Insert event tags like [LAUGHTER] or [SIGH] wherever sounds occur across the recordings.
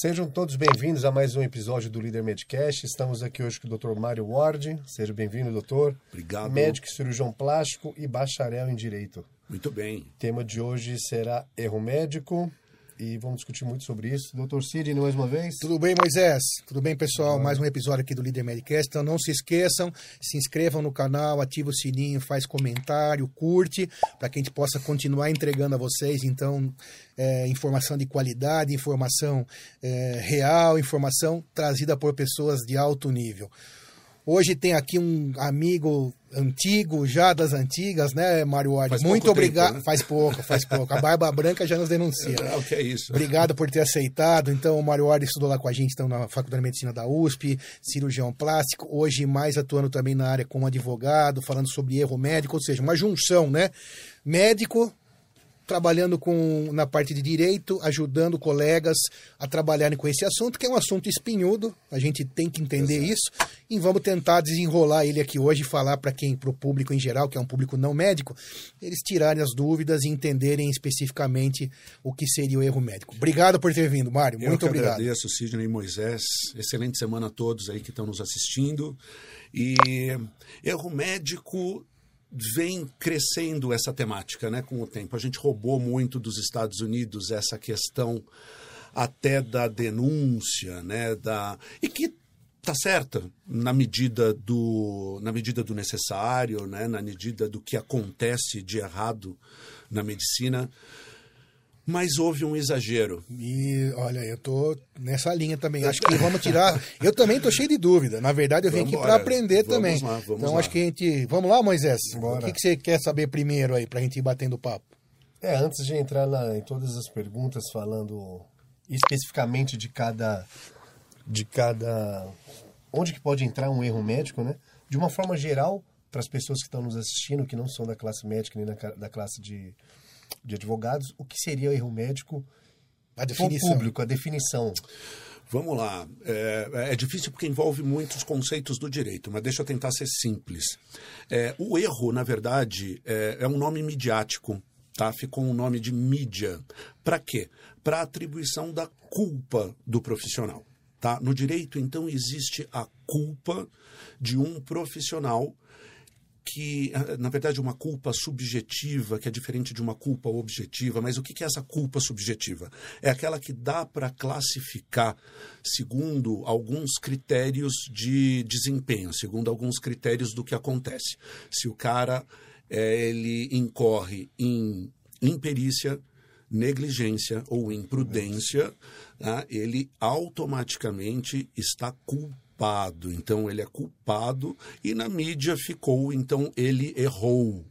Sejam todos bem-vindos a mais um episódio do Líder Medcast. Estamos aqui hoje com o Dr. Mário Ward. Seja bem-vindo, doutor. Obrigado. Médico cirurgião plástico e bacharel em Direito. Muito bem. O tema de hoje será erro médico e vamos discutir muito sobre isso. Doutor Sidney, mais uma vez. Tudo bem, Moisés? Tudo bem, pessoal? Mais um episódio aqui do Líder Medcast. Então não se esqueçam, se inscrevam no canal, ativa o sininho, faz comentário, curte, para que a gente possa continuar entregando a vocês, então, é, informação de qualidade, informação é, real, informação trazida por pessoas de alto nível. Hoje tem aqui um amigo antigo, já das antigas, né, Mário Ward? Faz Muito obrigado. né? Faz pouco, faz pouco. A Barba [LAUGHS] Branca já nos denuncia. É, o que é isso? Obrigado por ter aceitado. Então, o Mário Ward estudou lá com a gente, então, na Faculdade de Medicina da USP, cirurgião plástico, hoje mais atuando também na área como advogado, falando sobre erro médico, ou seja, uma junção, né? Médico trabalhando com na parte de direito, ajudando colegas a trabalharem com esse assunto, que é um assunto espinhudo, a gente tem que entender isso, e vamos tentar desenrolar ele aqui hoje e falar para quem, para o público em geral, que é um público não médico, eles tirarem as dúvidas e entenderem especificamente o que seria o erro médico. Obrigado por ter vindo, Mário. Eu Muito que obrigado. agradeço, Sidney e Moisés. Excelente semana a todos aí que estão nos assistindo. E erro médico vem crescendo essa temática, né, com o tempo. A gente roubou muito dos Estados Unidos essa questão até da denúncia, né, da e que tá certa na medida do na medida do necessário, né, na medida do que acontece de errado na medicina. Mas houve um exagero. E olha, eu tô nessa linha também. Acho que vamos tirar. Eu também tô cheio de dúvida. Na verdade, eu vim aqui para aprender Vamos também. lá, vamos então lá. acho que a gente. Vamos lá, Moisés? Bora. O que, que você quer saber primeiro aí, pra gente ir batendo papo? É, antes de entrar na- em todas as perguntas, falando especificamente de cada. de cada. onde que pode entrar um erro médico, né? De uma forma geral, para as pessoas que estão nos assistindo, que não são da classe médica nem da classe de, de advogados, o que seria o erro médico A definição. público, a definição. Vamos lá. É, é difícil porque envolve muitos conceitos do direito, mas deixa eu tentar ser simples. É, o erro, na verdade, é, é um nome midiático. Tá? Ficou um nome de mídia. Para quê? Para atribuição da culpa do profissional. Tá? No direito, então, existe a culpa de um profissional que, ah, na verdade, uma culpa subjetiva, que é diferente de uma culpa objetiva, mas o que é essa culpa subjetiva? É aquela que dá para classificar segundo alguns critérios de desempenho, segundo alguns critérios do que acontece. Se o cara eh, ele incorre em imperícia, negligência ou imprudência, tá? ele automaticamente está culpado. Então ele é culpado e na mídia ficou, então ele errou.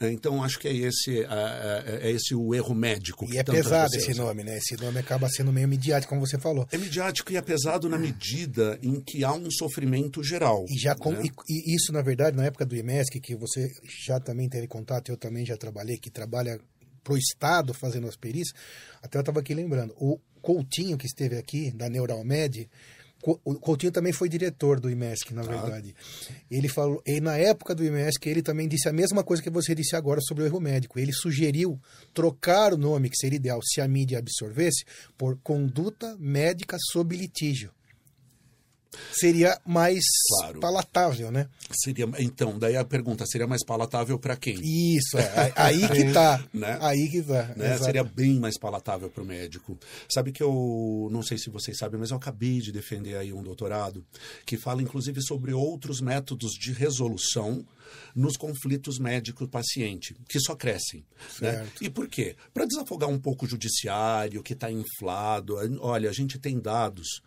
Então acho que é esse, é, é esse o erro médico. E é pesado esse nome, né? Esse nome acaba sendo meio midiático, como você falou. É midiático e é pesado na medida em que há um sofrimento geral. E, já com- né? e- e isso, na verdade, na época do IMESC, que você já também teve contato, eu também já trabalhei, que trabalha pro Estado fazendo as perícias, até eu estava aqui lembrando, o Coutinho, que esteve aqui, da Neuralmed, o Coutinho também foi diretor do IMESC, na verdade. Ele falou, e na época do IMESC, ele também disse a mesma coisa que você disse agora sobre o erro médico. Ele sugeriu trocar o nome, que seria ideal se a mídia absorvesse, por conduta médica sob litígio. Seria mais Claro. palatável, né? Seria, então, daí a pergunta seria mais palatável para quem? Isso, é, [LAUGHS] aí que tá. Né? Aí que tá. né? Seria bem mais palatável para o médico. Sabe que eu não sei se vocês sabem, mas eu acabei de defender aí um doutorado que fala inclusive sobre outros métodos de resolução nos conflitos médico-paciente, que só crescem. Né? E por quê? Para desafogar um pouco o judiciário, que está inflado. Olha, a gente tem dados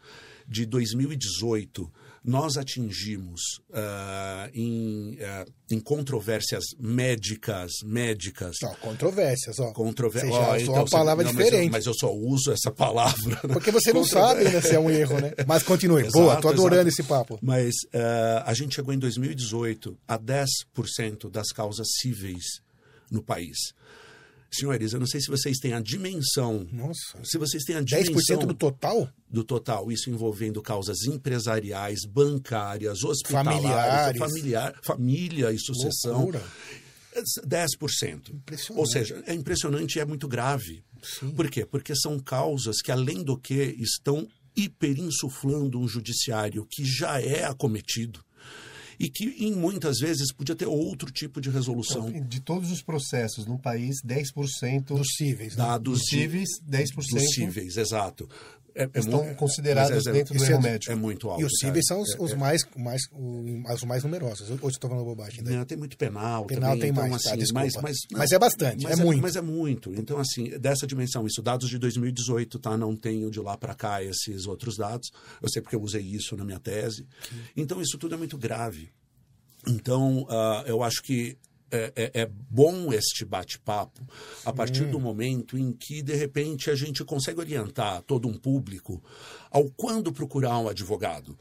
de 2018, nós atingimos ah, em, ah, em controvérsias médicas, médicas, Ó, controvérsias, ó. Controvérsia. Você já Ó, usou então uma palavra não, mas eu- diferente. Mas eu, só uso essa palavra. né? Porque você não sabe ainda se é um erro, né? Mas continue. [LAUGHS] Exato, Boa, tô adorando exato. esse papo. Mas eh, a gente chegou em 2018 a 10% das causas cíveis no país. Senhores, eu não sei se vocês têm a dimensão. Nossa. Se vocês têm a 10% dimensão do total? do total, isso envolvendo causas empresariais, bancárias, hospitalares, Familiares. familiar, família e sucessão. Loucura. 10%. Impressionante. Ou seja, é impressionante e é muito grave. Por quê? Porque são causas que, além do que, estão hiperinsuflando um judiciário que já é acometido e que, em muitas vezes, podia ter outro tipo de resolução. De todos os processos no país, 10% dos cíveis. Né? Dados dos cíveis, 10%. Dos cíveis, exato. É, é estão considerados é, dentro do erro médico. É muito alto. E os cíveis são os, os mais, mais, os mais numerosos. Hoje estou falando bobagem. Né? Não, tem muito penal. Penal também, tem então, mais, tá, assim, tá, mas, mas, mas, é bastante, mas é, muito. Mas é muito. Então, assim, dessa dimensão, isso, dados de 2018, tá? Não tenho de lá para cá esses outros dados. Eu sei porque eu usei isso na minha tese. Então, isso tudo é muito grave. Então, uh, eu acho que é, é, é, bom este bate-papo a partir do momento em que, de repente, a gente consegue orientar todo um público ao quando procurar um advogado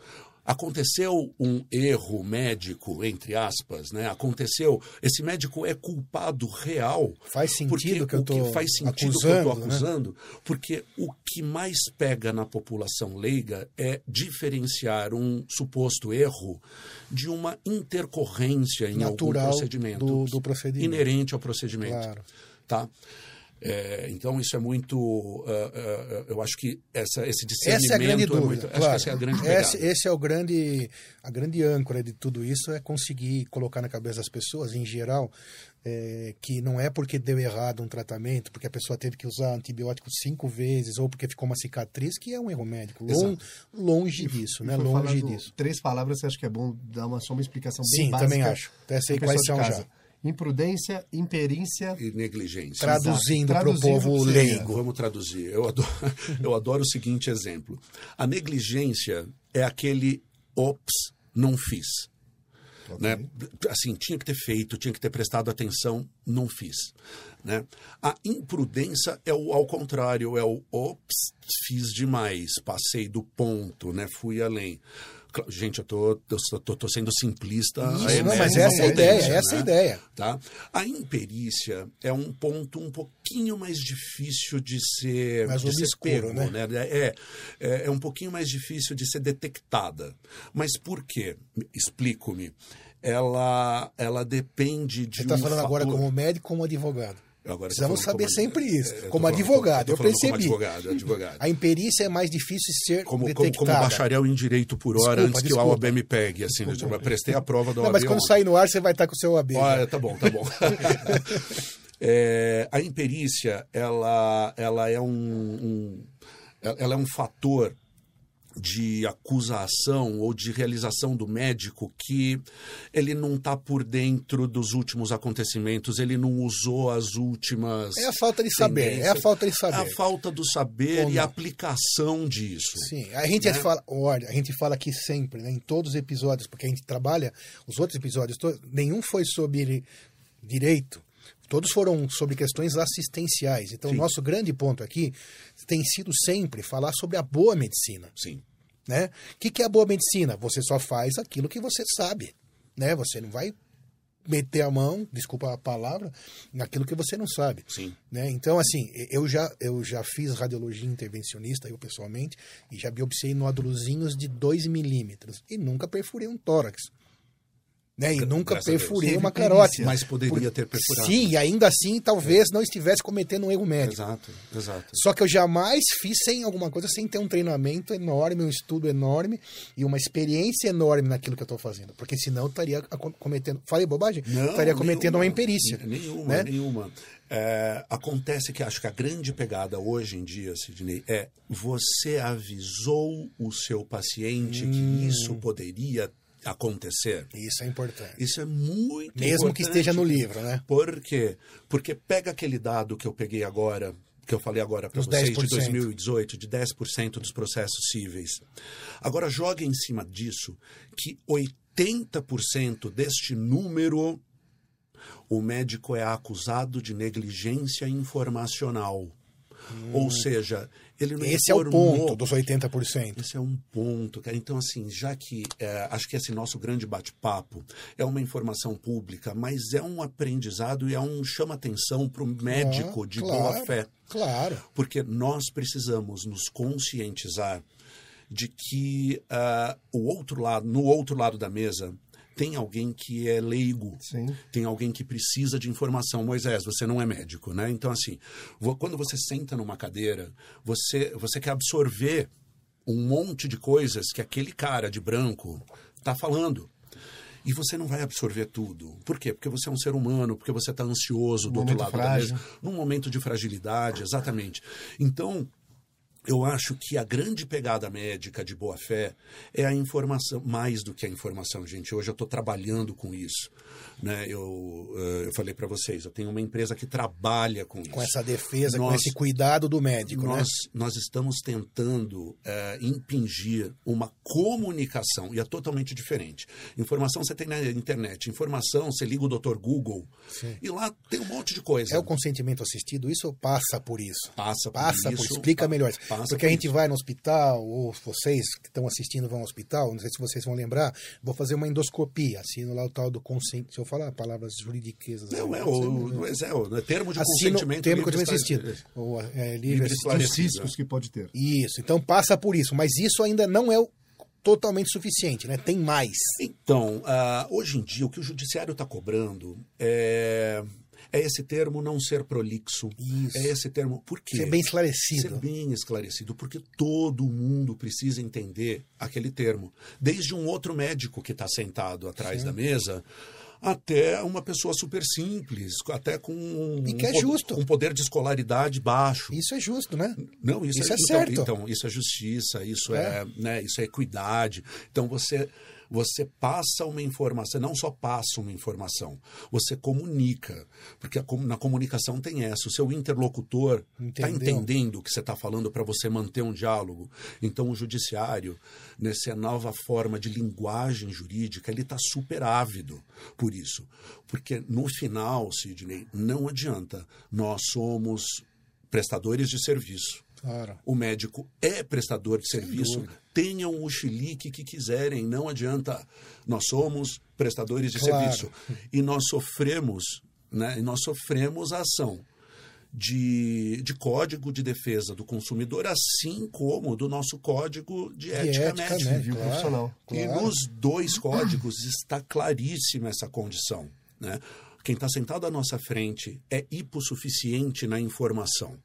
aconteceu um erro médico, entre aspas, né? Aconteceu, esse médico é culpado real. Faz sentido que eu tô faz sentido acusando, que eu estou acusando, né? porque o que mais pega na população leiga é diferenciar um suposto erro de uma intercorrência em Natural algum procedimento, do, do procedimento inerente ao procedimento, claro. tá? É, então isso é muito, uh, uh, eu acho que essa, esse discernimento essa é a grande dúvida, é muito, claro. essa é a grande esse, esse, é o grande, a grande âncora de tudo isso é conseguir colocar na cabeça das pessoas, em geral, é, que não é porque deu errado um tratamento, porque a pessoa teve que usar antibiótico cinco vezes ou porque ficou uma cicatriz, que é um erro médico. Long, longe disso, né? Longe disso. Três palavras, você acha que é bom dar uma, só uma explicação bem Sim, básica? também acho. Até sei quais são já imprudência, imperícia e negligência. Traduzindo para o povo leigo. Vamos traduzir. Eu adoro, [LAUGHS] eu adoro o seguinte exemplo. A negligência é aquele ops, não fiz. Okay. Né? Assim, tinha que ter feito, tinha que ter prestado atenção, não fiz. Né? A imprudência é o ao contrário, é o ops, fiz demais, passei do ponto, né? fui além. Gente, eu tô, eu tô, tô sendo simplista. Isso, não, mas essa é a ideia, né? essa é a ideia. Tá? A imperícia é um ponto um pouquinho mais difícil de ser, mais de obscuro, ser pego, né? né? É, é, é um pouquinho mais difícil de ser detectada. Mas por quê? Explico-me. Ela, ela depende de Você está um falando fator... agora como médico ou como advogado? Agora Precisamos saber como, sempre isso. É, como advogado, eu percebi. Como advogado, advogado. A imperícia é mais difícil ser como, detectada. Como, como bacharel em direito por hora, desculpa, antes desculpa. que o OAB me pegue. Assim, eu prestei a prova do Não, OAB. mas quando sair no ar, você vai estar com o seu OAB. Ah, tá bom, tá bom. [LAUGHS] é, a imperícia, ela, ela, é um, um, ela é um fator de acusação ou de realização do médico que ele não está por dentro dos últimos acontecimentos, ele não usou as últimas. É a falta de saber, é a falta de saber. É a falta do saber Como? e a aplicação disso. Sim, a gente né? fala, olha, a gente fala aqui sempre, né, em todos os episódios, porque a gente trabalha, os outros episódios, todos, nenhum foi sobre direito, todos foram sobre questões assistenciais. Então, o nosso grande ponto aqui tem sido sempre falar sobre a boa medicina. Sim. Né? O que, que é a boa medicina? Você só faz aquilo que você sabe. Né? Você não vai meter a mão, desculpa a palavra, naquilo que você não sabe. Sim. Né? Então, assim, eu já, eu já fiz radiologia intervencionista, eu pessoalmente, e já biopsiei nódulozinhos de 2 milímetros e nunca perfurei um tórax. Né? E nunca Graças perfurei uma carótida. Mas poderia Por- ter perfurado. Sim, e ainda assim, talvez não estivesse cometendo um erro médico. Exato, exato. Só que eu jamais fiz sem alguma coisa, sem ter um treinamento enorme, um estudo enorme e uma experiência enorme naquilo que eu estou fazendo. Porque senão eu estaria cometendo. Falei bobagem? Não, estaria cometendo nenhuma. uma imperícia. Nenhuma, né? nenhuma. É, acontece que acho que a grande pegada hoje em dia, Sidney, é você avisou o seu paciente Hum. que isso poderia acontecer. Isso é importante. Isso é muito Mesmo que importante. esteja no livro, né? Por quê? Porque pega aquele dado que eu peguei agora, que eu falei agora para vocês, 10%. de 2018, de 10% dos processos cíveis. Agora joga em cima disso que 80% deste número o médico é acusado de negligência informacional. Ou seja, ele não Hum. Esse é o informou ponto dos 80%. esse é um ponto, cara. Então, assim, já que é, acho que esse nosso grande bate-papo é uma informação pública, mas é um aprendizado e é um chama-atenção para o médico Ah, de claro, boa fé. Claro. Porque nós precisamos nos conscientizar de que ah, o outro lado, no outro lado da mesa, tem alguém que é leigo, Sim. tem alguém que precisa de informação. Moisés, você não é médico, né? Então, assim, quando você senta numa cadeira, você, você quer absorver um monte de coisas que aquele cara de branco está falando. E você não vai absorver tudo. Por quê? Porque você é um ser humano, porque você está ansioso do outro lado frágil. da mesa, num momento de fragilidade, exatamente. Então, eu acho que a grande pegada médica de boa fé é a informação, mais do que a informação, gente. Hoje eu estou trabalhando com isso. Né? Eu, eh, eu falei para vocês, eu tenho uma empresa que trabalha com isso. Com essa defesa, nós, com esse cuidado do médico. Nós, né? nós estamos tentando é, impingir uma comunicação, e é totalmente diferente. Informação você tem na internet, informação você liga o Dr. Google, Sim. e lá tem um monte de coisa. É o consentimento assistido, isso passa por isso? Passa por passa isso. Por, explica melhor. Porque a gente vai no hospital, ou vocês que estão assistindo vão ao hospital, não sei se vocês vão lembrar, vou fazer uma endoscopia, assino lá o tal do consentimento. Se eu falar palavras juridiquesas. Não, é, o, mas é o termo de assino, consentimento. Termo de consentimento assistido. Ou, é, livre, livre Os riscos que pode ter. Isso, então passa por isso, mas isso ainda não é o totalmente suficiente, né? Tem mais. Então, uh, hoje em dia, o que o judiciário está cobrando é é esse termo não ser prolixo. Isso. É esse termo. Por quê? Ser bem esclarecido. Ser bem esclarecido, porque todo mundo precisa entender aquele termo. Desde um outro médico que está sentado atrás Sim. da mesa até uma pessoa super simples, até com um, e que é justo. um poder de escolaridade baixo. Isso é justo, né? Não, isso, isso é, é, certo. Então, então, isso é justiça, isso é, é né, isso é equidade. Então você você passa uma informação, não só passa uma informação, você comunica. Porque a, na comunicação tem essa. O seu interlocutor está entendendo o que você está falando para você manter um diálogo. Então, o judiciário, nessa nova forma de linguagem jurídica, ele está super ávido por isso. Porque, no final, Sidney, não adianta. Nós somos prestadores de serviço. Claro. O médico é prestador de serviço. Tenham o chilique que quiserem, não adianta. Nós somos prestadores de claro. serviço. E nós sofremos, né? E nós sofremos a ação de, de código de defesa do consumidor, assim como do nosso código de, de ética, ética médica. Né? Claro, profissional. Claro. E nos dois códigos está claríssima essa condição. Né? Quem está sentado à nossa frente é hipossuficiente na informação.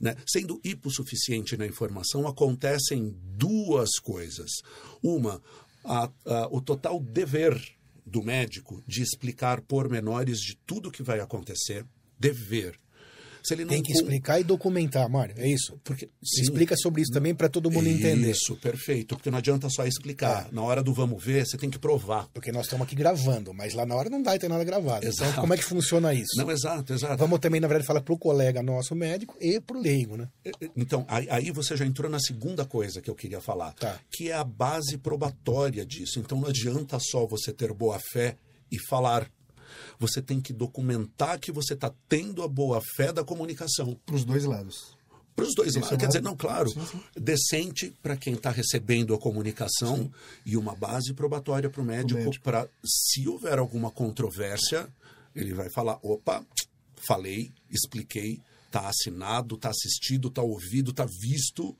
Né? Sendo hipossuficiente na informação, acontecem duas coisas. Uma, a, a, o total dever do médico de explicar pormenores de tudo que vai acontecer. Dever. Se ele não Tem que explicar e documentar, Mário, é isso? Porque sim, Explica sobre isso também para todo mundo isso, entender. Isso, perfeito. Porque não adianta só explicar. É. Na hora do vamos ver, você tem que provar. Porque nós estamos aqui gravando, mas lá na hora não dá e tem nada gravado. Então, exato. Então, como é que funciona isso? Não, exato, exato. Vamos também, na verdade, falar para o colega nosso médico e para o leigo, né? Então, aí você já entrou na segunda coisa que eu queria falar, tá. que é a base probatória disso. Então, não adianta só você ter boa fé e falar você tem que documentar que você está tendo a boa fé da comunicação. Para os dois lados. Para os dois lados. Quer dizer, não, claro, sim, sim. decente para quem está recebendo a comunicação sim. e uma base probatória para o médico, para, se houver alguma controvérsia, ele vai falar: opa, falei, expliquei, está assinado, está assistido, está ouvido, está visto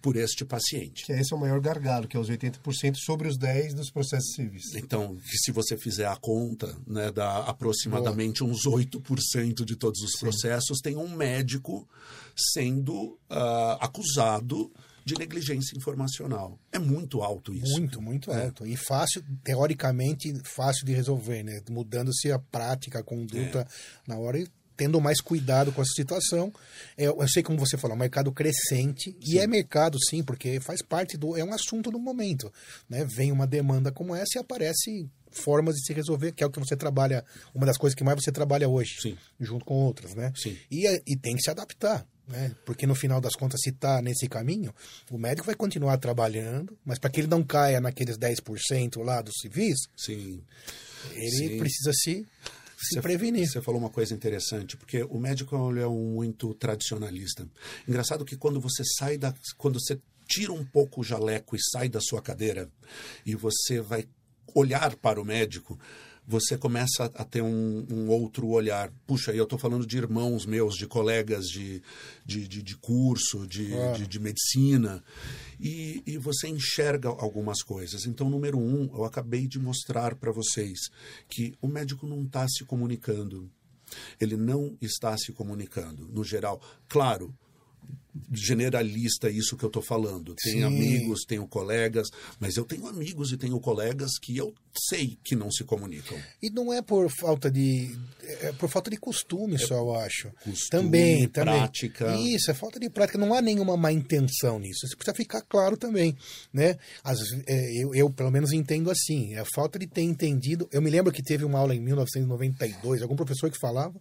por este paciente. Que esse é o maior gargalo, que é os 80% sobre os 10% dos processos civis. Então, se você fizer a conta, né, dá aproximadamente Boa. uns 8% de todos os Sim. processos, tem um médico sendo uh, acusado de negligência informacional. É muito alto isso. Muito, muito é. alto. E fácil, teoricamente, fácil de resolver, né? Mudando-se a prática, a conduta é. na hora tendo mais cuidado com essa situação. É, eu sei como você falou, é mercado crescente sim. e é mercado sim, porque faz parte do é um assunto do momento, né? Vem uma demanda como essa e aparece formas de se resolver, que é o que você trabalha, uma das coisas que mais você trabalha hoje, sim. junto com outras, né? Sim. E, é, e tem que se adaptar. Né? Porque no final das contas, se está nesse caminho, o médico vai continuar trabalhando, mas para que ele não caia naqueles 10% lá dos civis, Sim. ele Sim. precisa se se você, prevenir. Você falou uma coisa interessante, porque o médico é um muito tradicionalista. Engraçado que quando você sai da. Quando você tira um pouco o jaleco e sai da sua cadeira e você vai olhar para o médico, você começa a ter um, um outro olhar. Puxa, eu estou falando de irmãos meus, de colegas de, de, de, de curso, de, ah. de, de, medicina, e, e você enxerga algumas coisas. Então, número um, eu acabei de mostrar para vocês que o médico não está se comunicando. Ele não está se comunicando, no geral. Claro, generalista isso que eu estou falando. Tenho Sim. amigos, tenho colegas, mas eu tenho amigos e tenho colegas que eu sei que não se comunicam. E não é por falta de. É por falta de costume, só eu acho. Costume, também, também. prática. Isso, é falta de prática. Não há nenhuma má intenção nisso. Isso precisa ficar claro também. Né? Às, é, eu, eu, pelo menos, entendo assim. É a falta de ter entendido. Eu me lembro que teve uma aula em 1992, algum professor que falava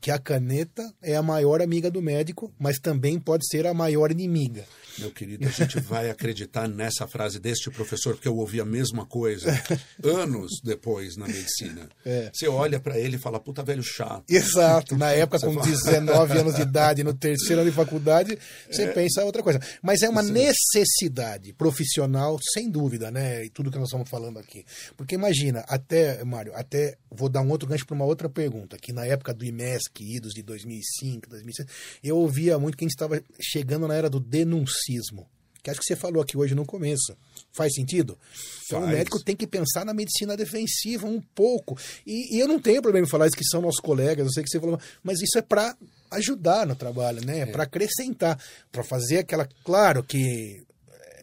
que a caneta é a maior amiga do médico, mas também pode ser a maior inimiga. Meu querido, a gente vai acreditar nessa frase deste professor, porque eu ouvi a mesma coisa [LAUGHS] anos depois na medicina. É. Você olha para ele e fala, puta velho chato. Exato. Na [LAUGHS] época, Você com fala- 19 [LAUGHS] anos de idade, no terceiro ano de faculdade, você pensa outra coisa. Mas é uma necessidade profissional, sem dúvida, né? E tudo que nós estamos falando aqui. Porque imagina, até, Mário, até vou dar um outro gancho para uma outra pergunta, que na época do IMESC, idos de 2005, 2006, eu ouvia muito que a gente estava chegando na era do denuncismo. Que acho que você falou aqui hoje no começo. Faz sentido? Então o médico tem que pensar na medicina defensiva um pouco. E, e eu não tenho problema em falar isso que são nossos colegas, eu sei que você falou, mas isso é para ajudar no trabalho, né? É para acrescentar, para fazer aquela. Claro que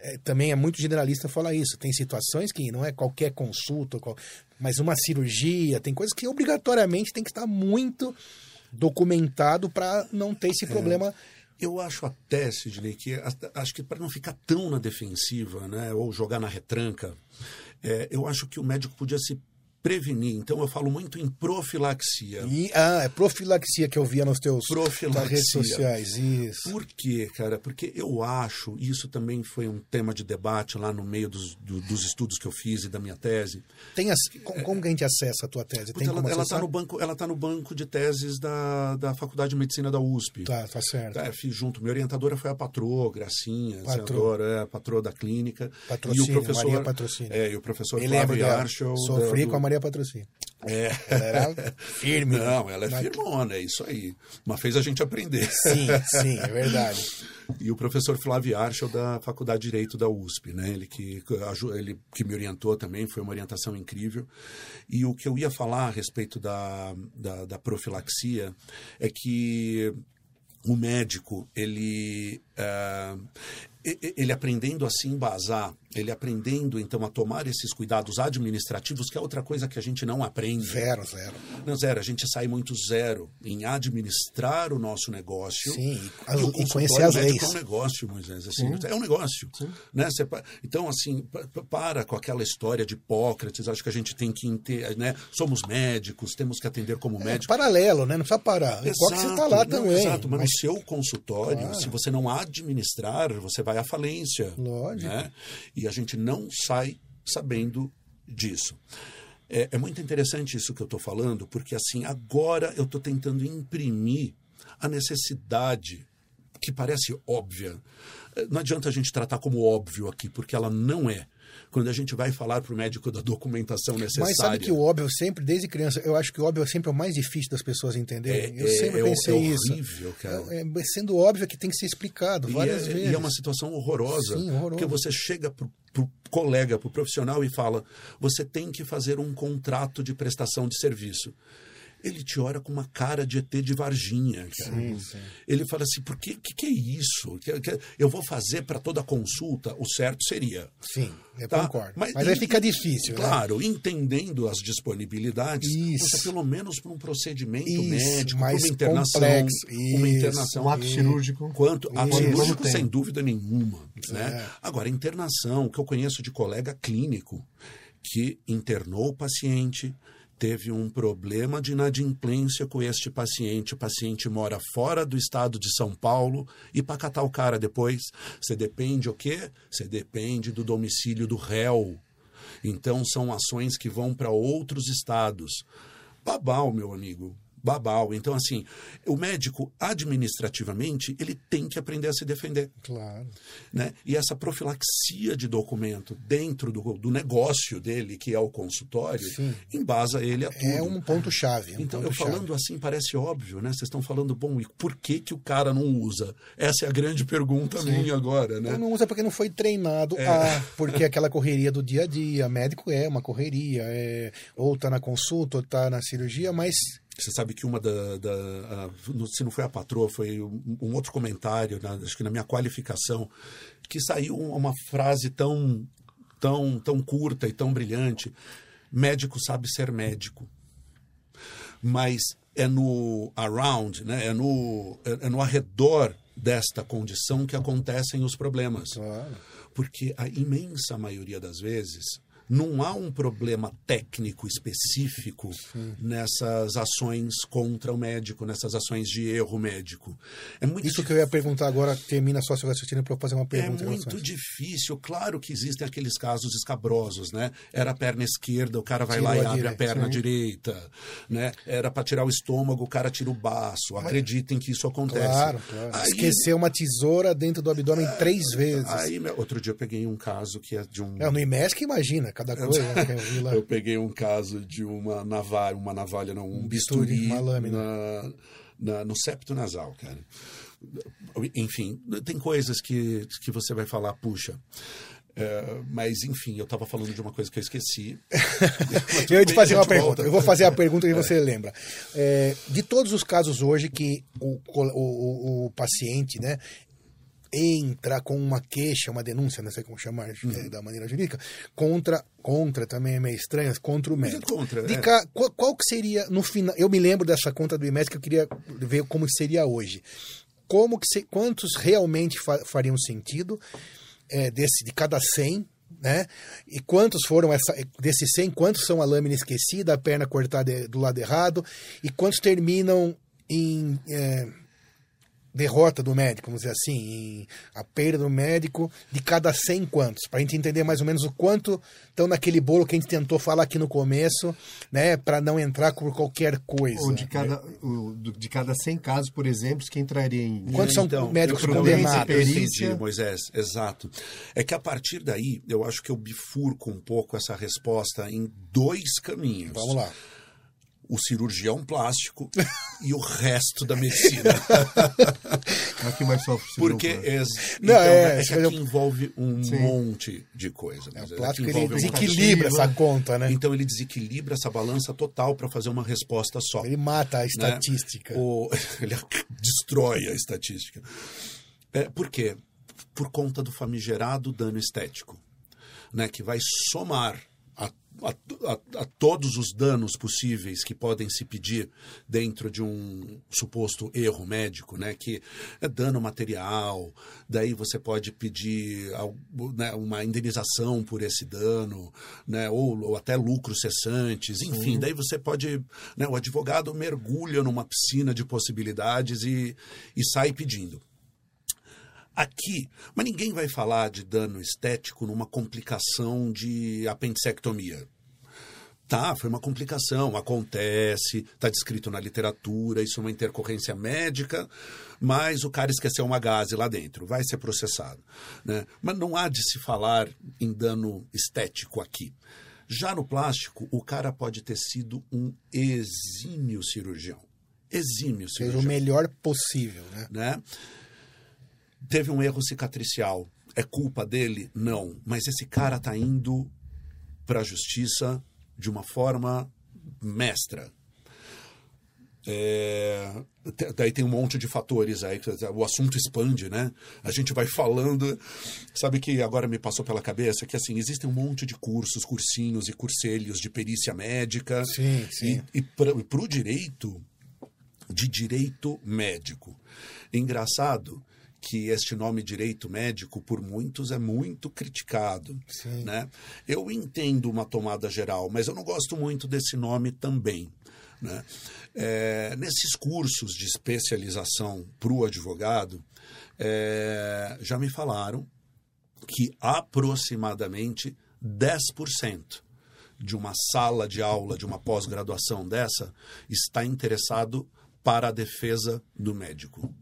é, também é muito generalista falar isso. Tem situações que não é qualquer consulta, mas uma cirurgia, tem coisas que obrigatoriamente tem que estar muito documentado para não ter esse problema. Eu acho até, Sidney, que acho que para não ficar tão na defensiva, né, ou jogar na retranca, é, eu acho que o médico podia se prevenir. Então eu falo muito em profilaxia. E, ah, é profilaxia que eu via nos teus nas redes sociais. Isso. Por quê, cara? Porque eu acho, isso também foi um tema de debate lá no meio dos, do- dos estudos que eu fiz e da minha tese. Tem as, como, como que a gente acessa a tua tese? Tem ela como está no banco, ela tá no banco de teses da, da Faculdade de Medicina da USP. Tá, tá certo. Tá, fiz junto. Minha orientadora foi a patroa, Gracinha, Patroa. é, a patroa da clínica. Patrocínio, e o professor, Maria Patrocínio. É, e o professor lembro Flávio. Arschel. Sofri da- do- com a Maria Patrocínio. É. Ela era [LAUGHS] firme. Não, ela é Na- firmona, é isso aí. Mas fez a gente aprender. Sim, sim, é verdade. E o professor Flávio Arschel da Faculdade de Direito da USP, né? Ele que, ele que me orientou também, foi uma orientação incrível. E o que eu ia falar a respeito da, da, da profilaxia é que o médico, ele, e- ele aprendendo a se embasar, ele aprendendo então a tomar esses cuidados administrativos, que é outra coisa que a gente não aprende. Zero, zero. Não, zero. A gente sai muito zero em administrar o nosso negócio. Sim, e as- e conhecer as leis. É um negócio, Moisés. Assim, É um negócio. Né? Você pa- então, assim, pa- pa- para com aquela história de Hipócrates. Acho que a gente tem que. Né? Somos médicos, temos que atender como É médico. paralelo, né? Não precisa parar. O você está lá não, também. Exato, mas, mas- no seu consultório, Claro. se você não administrar, você vai à falência. Lógico. né? E a gente não sai sabendo disso. É, é muito interessante isso que eu estou falando, porque assim, agora eu estou tentando imprimir a necessidade que parece óbvia. Não adianta a gente tratar como óbvio aqui, porque ela não é. Quando a gente vai falar para o médico da documentação necessária. Mas sabe que o óbvio sempre, desde criança, eu acho que o óbvio é sempre o mais difícil das pessoas entenderem. É- eu sempre é- pensei é isso. horrível, cara. É, é sendo óbvio que tem que ser explicado várias é, vezes. e é uma situação horrorosa. Sim, horroroso. Porque você chega pro, pro colega, pro profissional e fala: você tem que fazer um contrato de prestação de serviço. Ele te olha com uma cara de ET de Varginha. Cara. Ele fala assim: por que, que, que é isso? Que- que- eu vou fazer para toda consulta? O certo seria. Sim, eu Tá? concordo. Mas, aí e- fica difícil, né? Claro, entendendo as disponibilidades, você, pelo menos para um procedimento Isso, médico, mais uma internação, complexo. uma Isso. internação Um ato cirúrgico. Quanto a Isso. cirúrgico, sem dúvida nenhuma. É. Né? Agora, internação, que eu conheço de colega clínico que internou o paciente, teve um problema de inadimplência com este paciente. O paciente mora fora do estado de São Paulo e para catar o cara depois, você depende o quê? Você depende do domicílio do réu. Então, são ações que vão para outros estados. Babau, meu amigo. Babau. Então, assim, o médico, administrativamente, ele tem que aprender a se defender. Claro. Né? E essa profilaxia de documento dentro do, do negócio dele, que é o consultório, Sim. embasa ele a tudo. É um ponto-chave. é um Então, eu ponto-chave. falando assim parece óbvio, né? Vocês estão falando, bom, e por que, que o cara não usa? Essa é a grande pergunta minha agora, né? Não, não usa porque não foi treinado a, porque aquela correria do dia a dia, médico é uma correria, é, ou tá na consulta, ou tá na cirurgia, mas Você sabe que uma da. da a, se não foi a patroa, foi um, um outro comentário, na, acho que na minha qualificação, que saiu uma frase tão, tão, tão curta e tão brilhante. Médico sabe ser médico. Mas é no around, né? é, no, é, é no arredor desta condição que acontecem os problemas. Claro. Porque a imensa maioria das vezes não há um problema técnico específico Sim. nessas ações contra o médico, nessas ações de erro médico. É muito Isso que eu ia perguntar agora, termina só seu raciocínio para eu fazer uma pergunta. É muito difícil. Claro que existem aqueles casos escabrosos, né? Era a perna esquerda, o cara vai Tirou lá e abre direita, a perna sim. direita, né? Era para tirar o estômago, o cara tira o baço. Mas... Acreditem que isso acontece. Claro, claro. Aí... Esqueceu uma tesoura dentro do abdômen três vezes. Aí, outro dia eu peguei um caso que é de um... É, no IMESC imagina, cada coisa. Né, [LAUGHS] eu peguei um caso de uma navalha, uma navalha não, um, bisturi, bisturi uma lâmina. Na, na, no septo nasal, cara. Enfim, tem coisas que, que você vai falar, puxa. É, mas, enfim, eu estava falando de uma coisa que eu esqueci. [LAUGHS] eu ia te fazer uma pergunta. Volta. Eu vou fazer a pergunta que [LAUGHS] é. você lembra. É, de todos os casos hoje que o, o, o, o paciente, né, entra com uma queixa, uma denúncia, não sei como chamar uhum. da maneira jurídica, contra, contra também é meio estranho, contra o médico. Contra, é. cá, qual, qual, que seria, no final, eu me lembro dessa conta do IMES que eu queria ver como seria hoje. Como que se, quantos realmente fa, fariam sentido é, desse, de cada 100 né? E quantos foram essa, desses 100, quantos são a lâmina esquecida, a perna cortada do lado errado, e quantos terminam em é, derrota do médico, vamos dizer assim, a perda do médico de cada 100 quantos, para a gente entender mais ou menos o quanto estão naquele bolo que a gente tentou falar aqui no começo, né, para não entrar por qualquer coisa. Ou de cada, o, de cada 100 casos, por exemplo, que entraria em... Quantos são então, médicos condenados? Entendi, Moisés, exato. É que a partir daí, eu acho que eu bifurco um pouco essa resposta em dois caminhos. Vamos lá o cirurgião plástico [LAUGHS] e o resto da medicina. aqui mais sofre Porque é, Não, então, é, é que aqui envolve um Sim. monte de coisa. É, o plástico ele desequilibra essa conta, né? Então ele desequilibra essa balança total para fazer uma resposta só. Ele mata a né? estatística. Né? O, [LAUGHS] ele destrói a estatística. É, por quê? Por conta do famigerado dano estético, né? que vai somar a a, a, todos os danos possíveis que podem se pedir dentro de um suposto erro médico, né? Que é dano material, daí você pode pedir né, uma indenização por esse dano, né? Ou, ou até lucros cessantes, enfim, Sim. daí você pode, né? O advogado mergulha numa piscina de possibilidades e, e sai pedindo aqui. Mas ninguém vai falar de dano estético numa complicação de apendicectomia. Tá, foi uma complicação, acontece, está descrito na literatura, isso é uma intercorrência médica, mas o cara esqueceu uma gase lá dentro, vai ser processado. Né? Mas não há de se falar em dano estético aqui. Já no plástico, o cara pode ter sido um exímio cirurgião. Exímio cirurgião. Seja o melhor possível, né? né? Teve um erro cicatricial. É culpa dele? Não. Mas esse cara está indo para a justiça de uma forma mestra. É, daí tem um monte de fatores aí, o assunto expande, né? A gente vai falando. Sabe que agora me passou pela cabeça que assim, existem um monte de cursos, cursinhos e curselhos de perícia médica. Sim, sim. E, e para o direito, de direito médico. Engraçado que este nome direito médico por muitos é muito criticado, Sim. né? Eu entendo uma tomada geral, mas eu não gosto muito desse nome também. Né? É, nesses cursos de especialização para o advogado, é, já me falaram que aproximadamente 10% de uma sala de aula de uma pós-graduação dessa está interessado para a defesa do médico.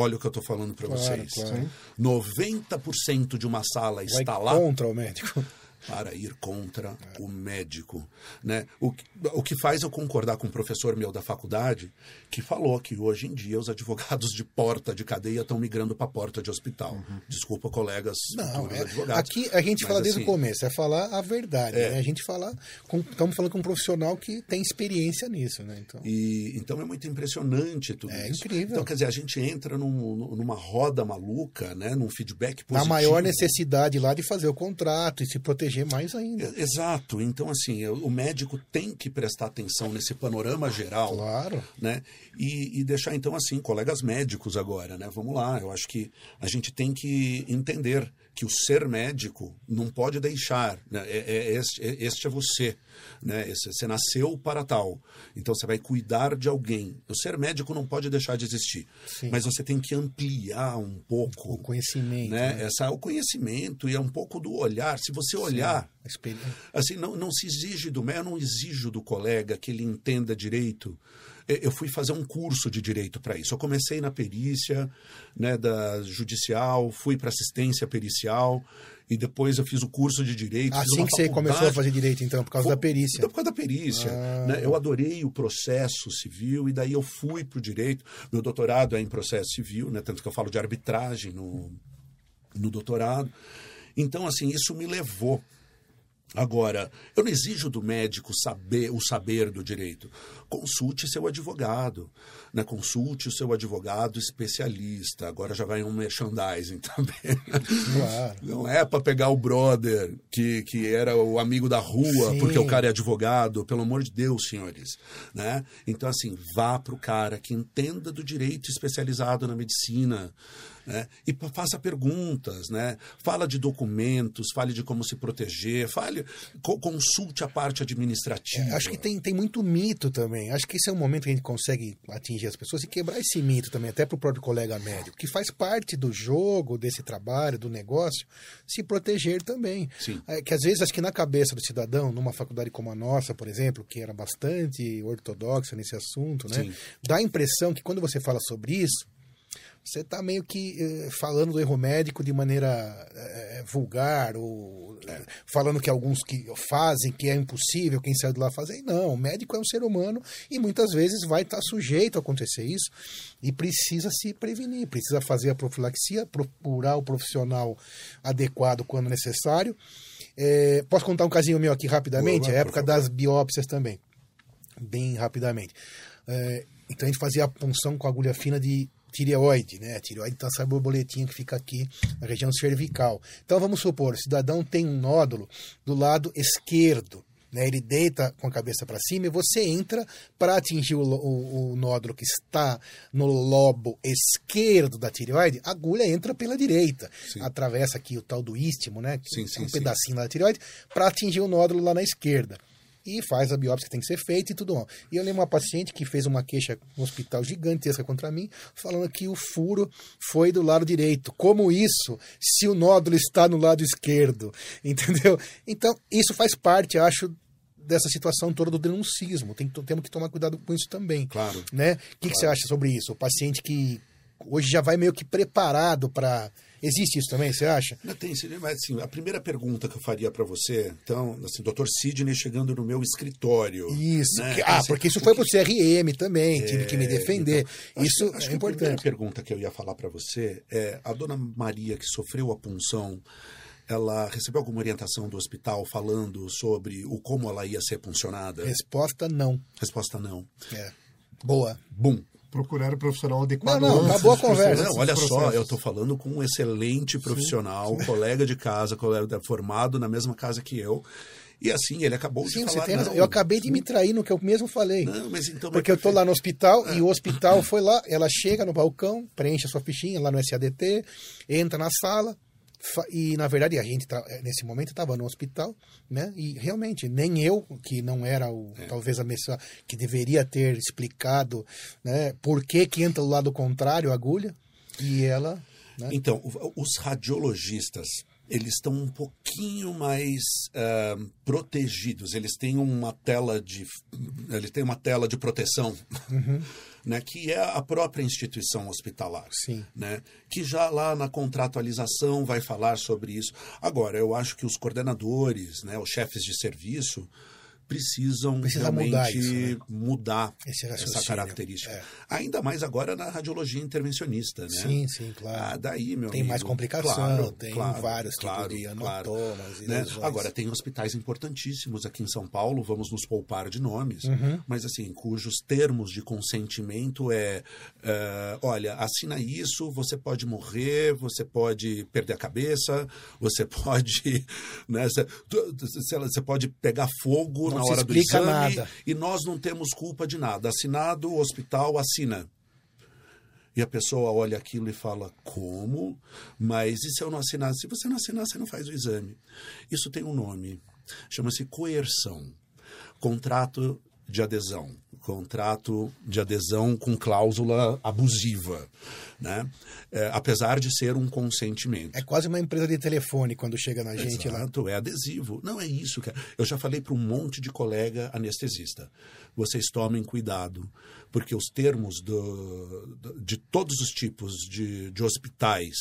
Olha o que eu estou falando para claro, vocês. Claro. 90% de uma sala Vai está lá. contra o médico. Para ir contra o médico. Né? O, o que faz eu concordar com um professor meu da faculdade que falou que hoje em dia os advogados de porta de cadeia estão migrando para porta de hospital. Uhum. Desculpa, colegas Não, é, advogados. Aqui a gente fala desde assim, o começo, é falar a verdade. É, né? A gente fala, com, estamos falando com um profissional que tem experiência nisso. Né? Então, e, então é muito impressionante tudo é isso. incrível. Então, quer dizer, a gente entra num, numa roda maluca, né? num feedback positivo. Na maior necessidade lá de fazer o contrato e se proteger mais ainda. Exato. Então, assim, o médico tem que prestar atenção nesse panorama geral. Claro. Né? E, e deixar, então, assim, colegas médicos agora, né? Vamos lá, eu acho que a gente tem que entender que o ser médico não pode deixar, né? é, é, este, é, este é você, né? Esse, você nasceu para tal, então você vai cuidar de alguém. O ser médico não pode deixar de existir, Sim. mas você tem que ampliar um pouco o conhecimento, né? né? Essa o conhecimento e é um pouco do olhar. Se você olhar, Sim, assim não, não se exige do médico, eu não exijo do colega que ele entenda direito eu fui fazer um curso de direito para isso. Eu comecei na perícia né, da judicial, fui para assistência pericial e depois eu fiz o curso de direito. Assim que você começou a fazer direito, então, por causa Foi, da perícia? Então, por causa da perícia. Ah. Né? Eu adorei o processo civil e daí eu fui para o direito. Meu doutorado é em processo civil, né? tanto que eu falo de arbitragem no, no doutorado. Então, assim, isso me levou Agora, eu não exijo do médico saber o saber do direito. Consulte seu advogado, né? consulte o seu advogado especialista. Agora já vai um merchandising [LAUGHS] também. Claro. Não é para pegar o brother que, que era o amigo da rua, Sim. porque o cara é advogado. Pelo amor de Deus, senhores. Né? Então, assim, vá para o cara que entenda do direito especializado na medicina. Né? E faça perguntas, né? Fala de documentos, fale de como se proteger, fale, consulte a parte administrativa. É, acho que tem, tem muito mito também. Acho que esse é um momento que a gente consegue atingir as pessoas e quebrar esse mito também, até para o próprio colega médico, que faz parte do jogo, desse trabalho, do negócio, se proteger também. Sim. É, que às vezes acho que na cabeça do cidadão, numa faculdade como a nossa, por exemplo, que era bastante ortodoxa nesse assunto, né? Dá a impressão que quando você fala sobre isso, você está meio que eh, falando do erro médico de maneira eh, vulgar, ou eh, falando que alguns que fazem, que é impossível, quem sai de lá fazer. Não, o médico é um ser humano e muitas vezes vai estar tá sujeito a acontecer isso e precisa se prevenir, precisa fazer a profilaxia, procurar o profissional adequado quando necessário. É, posso contar um casinho meu aqui rapidamente? Boa, a época das biópsias também, bem rapidamente. É, então a gente fazia a punção com agulha fina de tireoide, né? A tireoide então essa borboletinha que fica aqui na região cervical. Então vamos supor, o cidadão tem um nódulo do lado esquerdo, né? Ele deita com a cabeça para cima e você entra para atingir o, o, o, nódulo que está no lobo esquerdo da tireoide, a agulha entra pela direita, sim. atravessa aqui o tal do istmo, né? Sim, sim, um pedacinho da tireoide, para atingir o nódulo lá na esquerda e faz a biópsia que tem que ser feita e tudo mais. E eu lembro uma paciente que fez uma queixa no hospital gigantesca contra mim, falando que o furo foi do lado direito. Como isso, se o nódulo está no lado esquerdo? [LAUGHS] Entendeu? Então, isso faz parte, acho, dessa situação toda do denuncismo. Tem, temos que tomar cuidado com isso também. Claro. Né? O que, claro. que você acha sobre isso? O paciente que hoje já vai meio que preparado para Existe isso também, você acha? Não, tem, mas assim, a primeira pergunta que eu faria para você, então, assim, doutor Sidney chegando no meu escritório. Isso, né? que, ah, porque isso foi para o CRM também, é, tive que me defender. Então, isso acho, acho é importante. A primeira pergunta que eu ia falar para você é, a dona Maria que sofreu a punção, ela recebeu alguma orientação do hospital falando sobre o como ela ia ser puncionada? Resposta não. Resposta não. É. Boa. Bum procurar o profissional adequado. Não, não, acabou a conversa. Não, olha só, eu estou falando com um excelente profissional, sim, colega de casa, colega formado na mesma casa que eu. E assim, ele acabou Sim, de falar. Tem, não, eu acabei de me trair no que eu mesmo falei. Não, mas então. Porque eu estou lá no hospital ah. e o hospital foi lá, ela chega no balcão, preenche a sua fichinha lá no SADT, entra na sala, e na verdade a gente tá, nesse momento estava no hospital né e realmente nem eu que não era o é. talvez a pessoa que deveria ter explicado né por que que entra do lado contrário a agulha e ela né? então os radiologistas eles estão um pouquinho mais uh, protegidos. Eles têm uma tela de, eles têm uma tela de proteção, uhum. [LAUGHS] né, que é a própria instituição hospitalar, Sim. né, que já lá na contratualização vai falar sobre isso. Agora, eu acho que os coordenadores, né, os chefes de serviço precisam Precisa realmente mudar, isso, né? mudar essa característica. é. Ainda mais agora na radiologia intervencionista, né? Sim, sim, claro. Ah, daí, meu Tem amigo, mais complicação, claro, tem claro, vários claro, tipos de claro, né? Agora, tem hospitais importantíssimos aqui em São Paulo, vamos nos poupar de nomes, Uhum. mas assim, cujos termos de consentimento é, é, olha, assina isso, você pode morrer, você pode perder a cabeça, você [LAUGHS] pode, né, você, você pode pegar fogo na hora do exame nada. e nós não temos culpa de nada. Assinado, o hospital assina. E a pessoa olha aquilo e fala: como? Mas e se eu não assinar? Se você não assinar, você não faz o exame. Isso tem um nome. Chama-se coerção. Contrato de adesão. Contrato de adesão com cláusula abusiva. Né? É, apesar de ser um consentimento. É quase uma empresa de telefone quando chega na gente lá. Exato, é adesivo. Não é isso, cara. Eu já falei para um monte de colega anestesista. Vocês tomem cuidado, porque os termos do- do- de todos os tipos de, de hospitais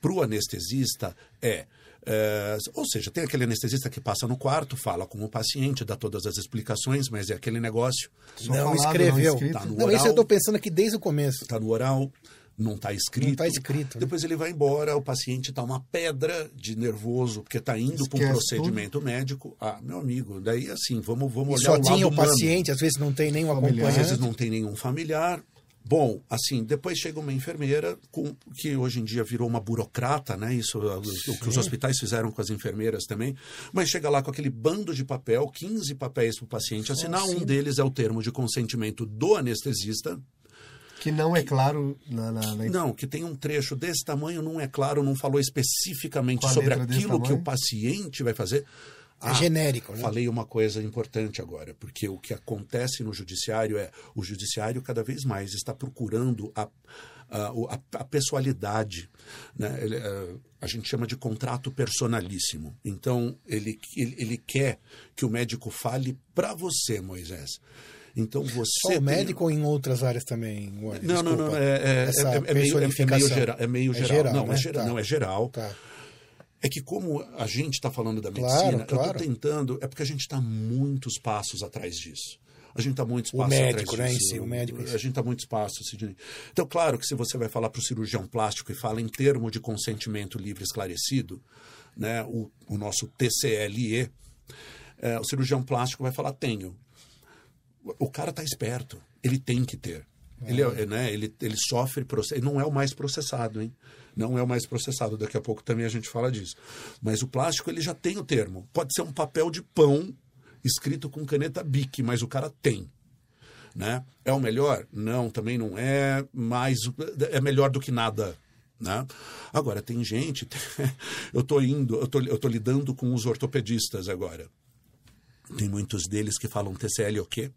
para o anestesista é, é, Ou seja, tem aquele anestesista que passa no quarto, fala com o paciente, dá todas as explicações, mas é aquele negócio. Só não falado, escreveu. não. Tá no Não, isso oral. eu estou pensando aqui desde o começo. Está no oral, não está escrito. Não tá escrito, né? Depois ele vai embora, o paciente está uma pedra de nervoso, porque está indo para um procedimento médico. Ah, meu amigo, daí assim, vamos, vamos E olhar só o tinha lado o humano. paciente, às vezes não tem nenhum Familiar. Às acompanhante. vezes não tem nenhum familiar. Bom, assim, depois chega uma enfermeira com, que hoje em dia virou uma burocrata, né? Isso o, o que os hospitais fizeram com as enfermeiras também. Mas chega lá com aquele bando de papel, 15 papéis para o paciente assinar. Um deles é o termo de consentimento do anestesista. Que não é claro na, na, na- Não, que tem um trecho desse tamanho, não é claro, não falou especificamente sobre aquilo que o paciente vai fazer. É genérico, né? Falei uma coisa importante agora, porque o que acontece no judiciário é o judiciário cada vez mais está procurando a, a, a, a pessoalidade. Né? Ele, eh, a gente chama de contrato personalíssimo. Então, ele, ele, ele quer que o médico fale para você, Moisés. Então, você. Só tem- o médico ou em outras áreas também? Ué, não, não, não, desculpa. é, é, Essa é, é meio, é, é meio geral. É meio É geral. geral, não, né? é geral, Tá. não, é geral. Tá. É que como a gente está falando da Claro, medicina, eu claro. estou tentando, é porque a gente está muitos passos atrás disso. A gente está muitos O passos médico, atrás né, disso. em si, o médico em si. A gente está muitos passos, Sidney. Então, claro que se você vai falar para o cirurgião plástico e fala em termo de consentimento livre esclarecido, né, o, o nosso TCLE, é, o cirurgião plástico vai falar tenho. O cara está esperto, ele tem que ter. Ele, é, né, ele, ele sofre, ele não é o mais processado, hein? Não é o mais processado, daqui a pouco também a gente fala disso. Mas o plástico, ele já tem o termo. Pode ser um papel de pão escrito com caneta Bic, mas o cara tem. Né? É o melhor? Não, também não é, mas é melhor do que nada. Né? Agora, tem gente, [LAUGHS] eu estou indo, eu tô, tô lidando com os ortopedistas agora. Tem muitos deles que falam TCL o quê?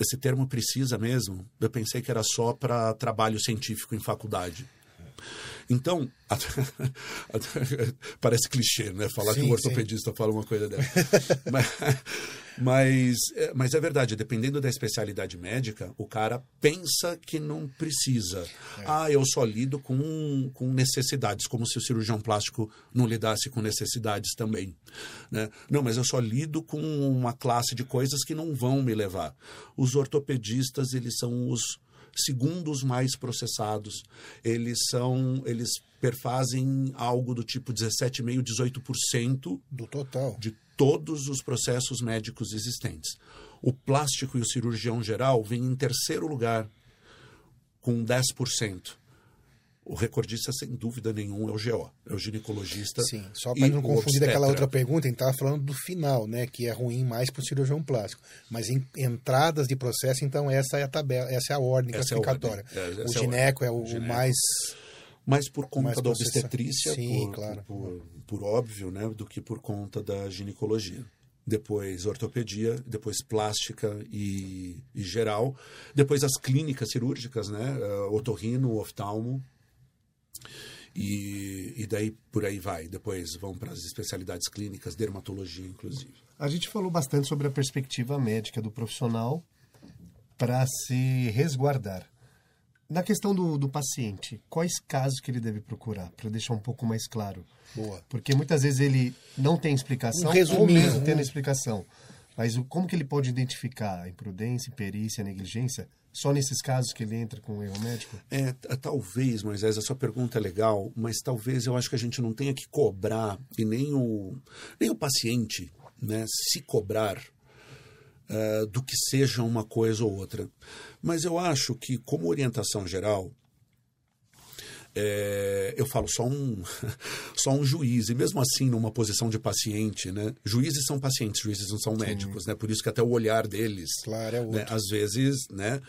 Esse termo precisa mesmo? Eu pensei que era só para trabalho científico em faculdade. Então, [LAUGHS] parece clichê, né? Falar Sim, que um ortopedista fala uma coisa dessa. [LAUGHS] mas, mas, é- mas é verdade, dependendo da especialidade médica, o cara pensa que não precisa. Ah, eu só lido com, com necessidades, como se o cirurgião plástico não lidasse com necessidades também. Né? Não, mas eu só lido com uma classe de coisas que não vão me levar. Os ortopedistas, eles são os segundos mais processados. Eles são, eles perfazem algo do tipo 17,5, 18% Do total. de todos os processos médicos existentes. O plástico e o cirurgião geral vêm em terceiro lugar, com 10%. O recordista, sem dúvida nenhuma, é o GO, é o ginecologista. Sim, só para não o confundir obstetra. outra pergunta, a gente estava falando do final, né? Que é ruim mais para o cirurgião plástico. Mas em entradas de processo, então essa é a tabela, essa é a ordem Essa é a classificatória. ordem. É, o é a gineco é o, o Gineco. mais. mais por conta mais da obstetrícia, Sim, por, claro. por, por óbvio, né, do que por conta da ginecologia. Depois ortopedia, depois plástica e, e geral, depois as clínicas cirúrgicas, né, eh, otorrino, oftalmo E, e daí por aí vai. Depois vão para as especialidades clínicas, dermatologia, inclusive. A gente falou bastante sobre a perspectiva médica do profissional para se resguardar. Na questão do, do paciente, quais casos que ele deve procurar, para deixar um pouco mais claro? Boa. Porque muitas vezes ele não tem explicação, Um ou mesmo um- tendo explicação. Mas como que ele pode identificar a imprudência, perícia, negligência? Só nesses casos que ele entra com erro médico? É, talvez, Moisés, a sua pergunta é legal, mas talvez eu acho que a gente não tenha que cobrar, e nem o, nem o paciente né, se cobrar eh, do que seja uma coisa ou outra. Mas eu acho que, como orientação geral, é, eu falo só um, [LAUGHS] só um juiz, e mesmo assim numa posição de paciente, né? Juízes são pacientes, juízes não são médicos, né? Por isso que até o olhar deles, Claro, é outro. né, às vezes, né?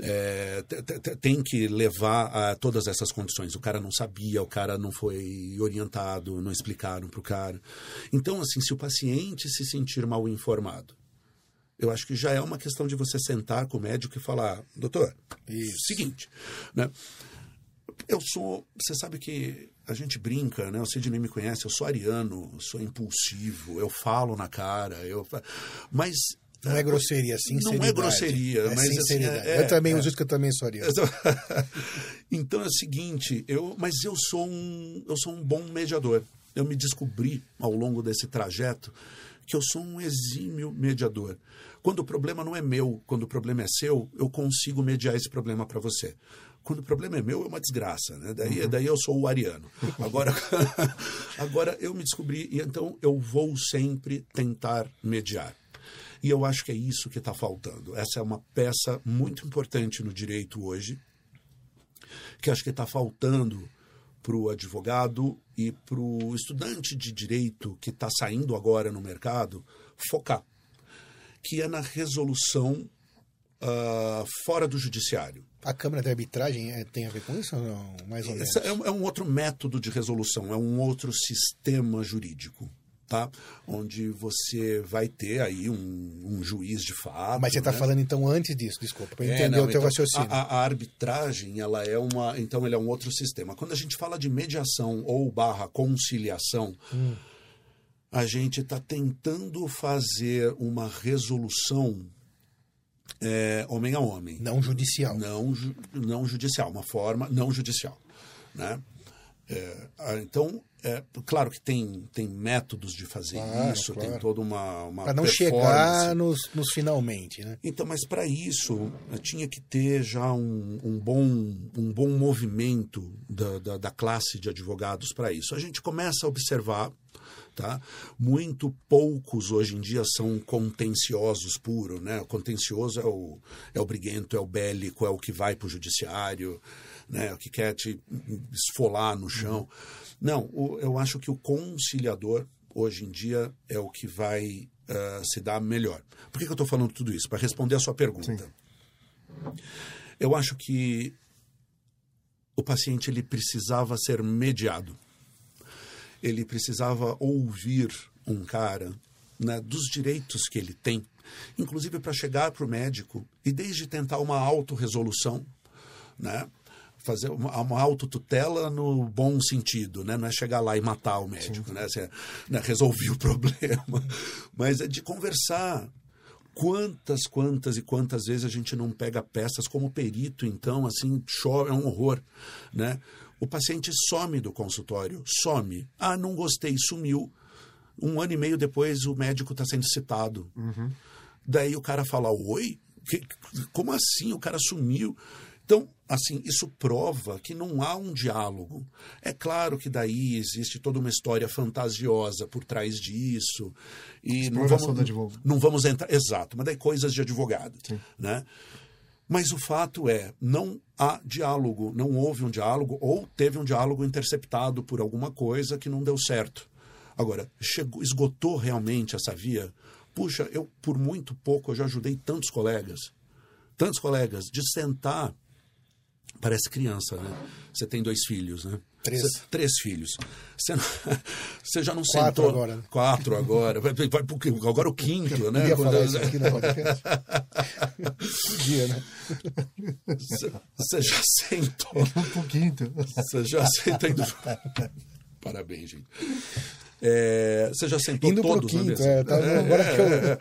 é, te- te- tem que levar a todas essas condições. O cara não sabia, o cara não foi orientado, não explicaram para o cara. Então, assim, se o paciente se sentir mal informado, eu acho que já é uma questão de você sentar com o médico e falar, doutor, Isso. seguinte, né? Eu sou, você sabe que a gente brinca, né? O Sidney me conhece, eu sou ariano, sou impulsivo, eu falo na cara, eu, mas Não é grosseria, é Não sinceridade. é grosseria, é mas assim, sinceridade. é- eu também é- uso isso que eu também sou ariano. [LAUGHS] então é o seguinte, eu, mas eu sou um, eu sou um bom mediador. Eu me descobri ao longo desse trajeto que eu sou um exímio mediador. Quando o problema não é meu, quando o problema é seu, eu consigo mediar esse problema para você. Quando o problema é meu, é uma desgraça, né? Daí, daí eu sou o ariano. Agora, [LAUGHS] agora eu me descobri e então eu vou sempre tentar mediar. E eu acho que é isso que está faltando. Essa é uma peça muito importante no direito hoje, que acho que está faltando para o advogado e para o estudante de direito que está saindo agora no mercado focar, que é na resolução ah, fora do judiciário. A Câmara de Arbitragem é, tem a ver com isso ou não? Mais ou menos. É, um- é um outro método de resolução, é um outro sistema jurídico. Tá? Onde você vai ter aí um, um juiz de fato. Mas você está né? falando então antes disso, desculpa, para É, entender não, o teu então, raciocínio. A, a arbitragem, ela é uma, então ele é um outro sistema. Quando a gente fala de mediação ou barra conciliação, Hum. a gente está tentando fazer uma resolução é, homem a homem, Não judicial. não, ju- não judicial, uma forma não judicial, né? É, ah, então, é, claro que tem, tem métodos de fazer Claro, isso, claro. tem toda uma, uma Para não chegar nos, nos finalmente, né? Então, mas para isso eh, tinha que ter já um, um bom, um bom movimento da, da, da classe de advogados para isso. A gente começa a observar, tá? Muito poucos hoje em dia são contenciosos puro, né? O contencioso é o, é o briguento, é o bélico, é o que vai para o judiciário, né? O que quer te esfolar no chão. Não, o- eu acho que o conciliador hoje em dia é o que vai eh, se dar melhor. Por que, que eu estou falando tudo isso? Para responder a sua pergunta. Eu acho que o paciente ele precisava ser mediado. Ele precisava ouvir um cara né, dos direitos que ele tem, inclusive para chegar para o médico e desde tentar uma autorresolução, né? fazer uma, uma autotutela no bom sentido, né? Não é chegar lá e matar o médico, né? Você, né? Resolvi o problema. [LAUGHS] Mas é de conversar. Quantas, quantas e quantas vezes a gente não pega peças como perito, então, assim, chora, é um horror, né? O paciente some do consultório, some. Ah, não gostei, sumiu. Um ano e meio depois, o médico está sendo citado. Daí o cara fala: Oi? Que- como assim? O cara sumiu. Então, assim, isso prova que não há um diálogo. É claro que daí existe toda uma história fantasiosa por trás disso. E não vamos, não vamos entrar. Exato, mas daí coisas de advogado. Né? Mas o fato é, não há diálogo, não houve um diálogo, ou teve um diálogo interceptado por alguma coisa que não deu certo. Agora, chegou, esgotou realmente essa via? Puxa, eu por muito pouco eu já ajudei tantos colegas, tantos colegas, de sentar Parece criança, né? Você tem dois filhos, né? Três. Você- três filhos. Você, não- [LAUGHS] você já não Quatro sentou... agora, né? Quatro agora. Vai, vai agora o quinto, né? Podia Quando- falar isso aqui podcast? [LAUGHS] Podia, né? Você, já sentou... Um pouquinho. Você já sentou... indo- [LAUGHS] Parabéns, gente. É, você já sentou Indo todos na quinto, mesa? é, tá, agora que eu- é.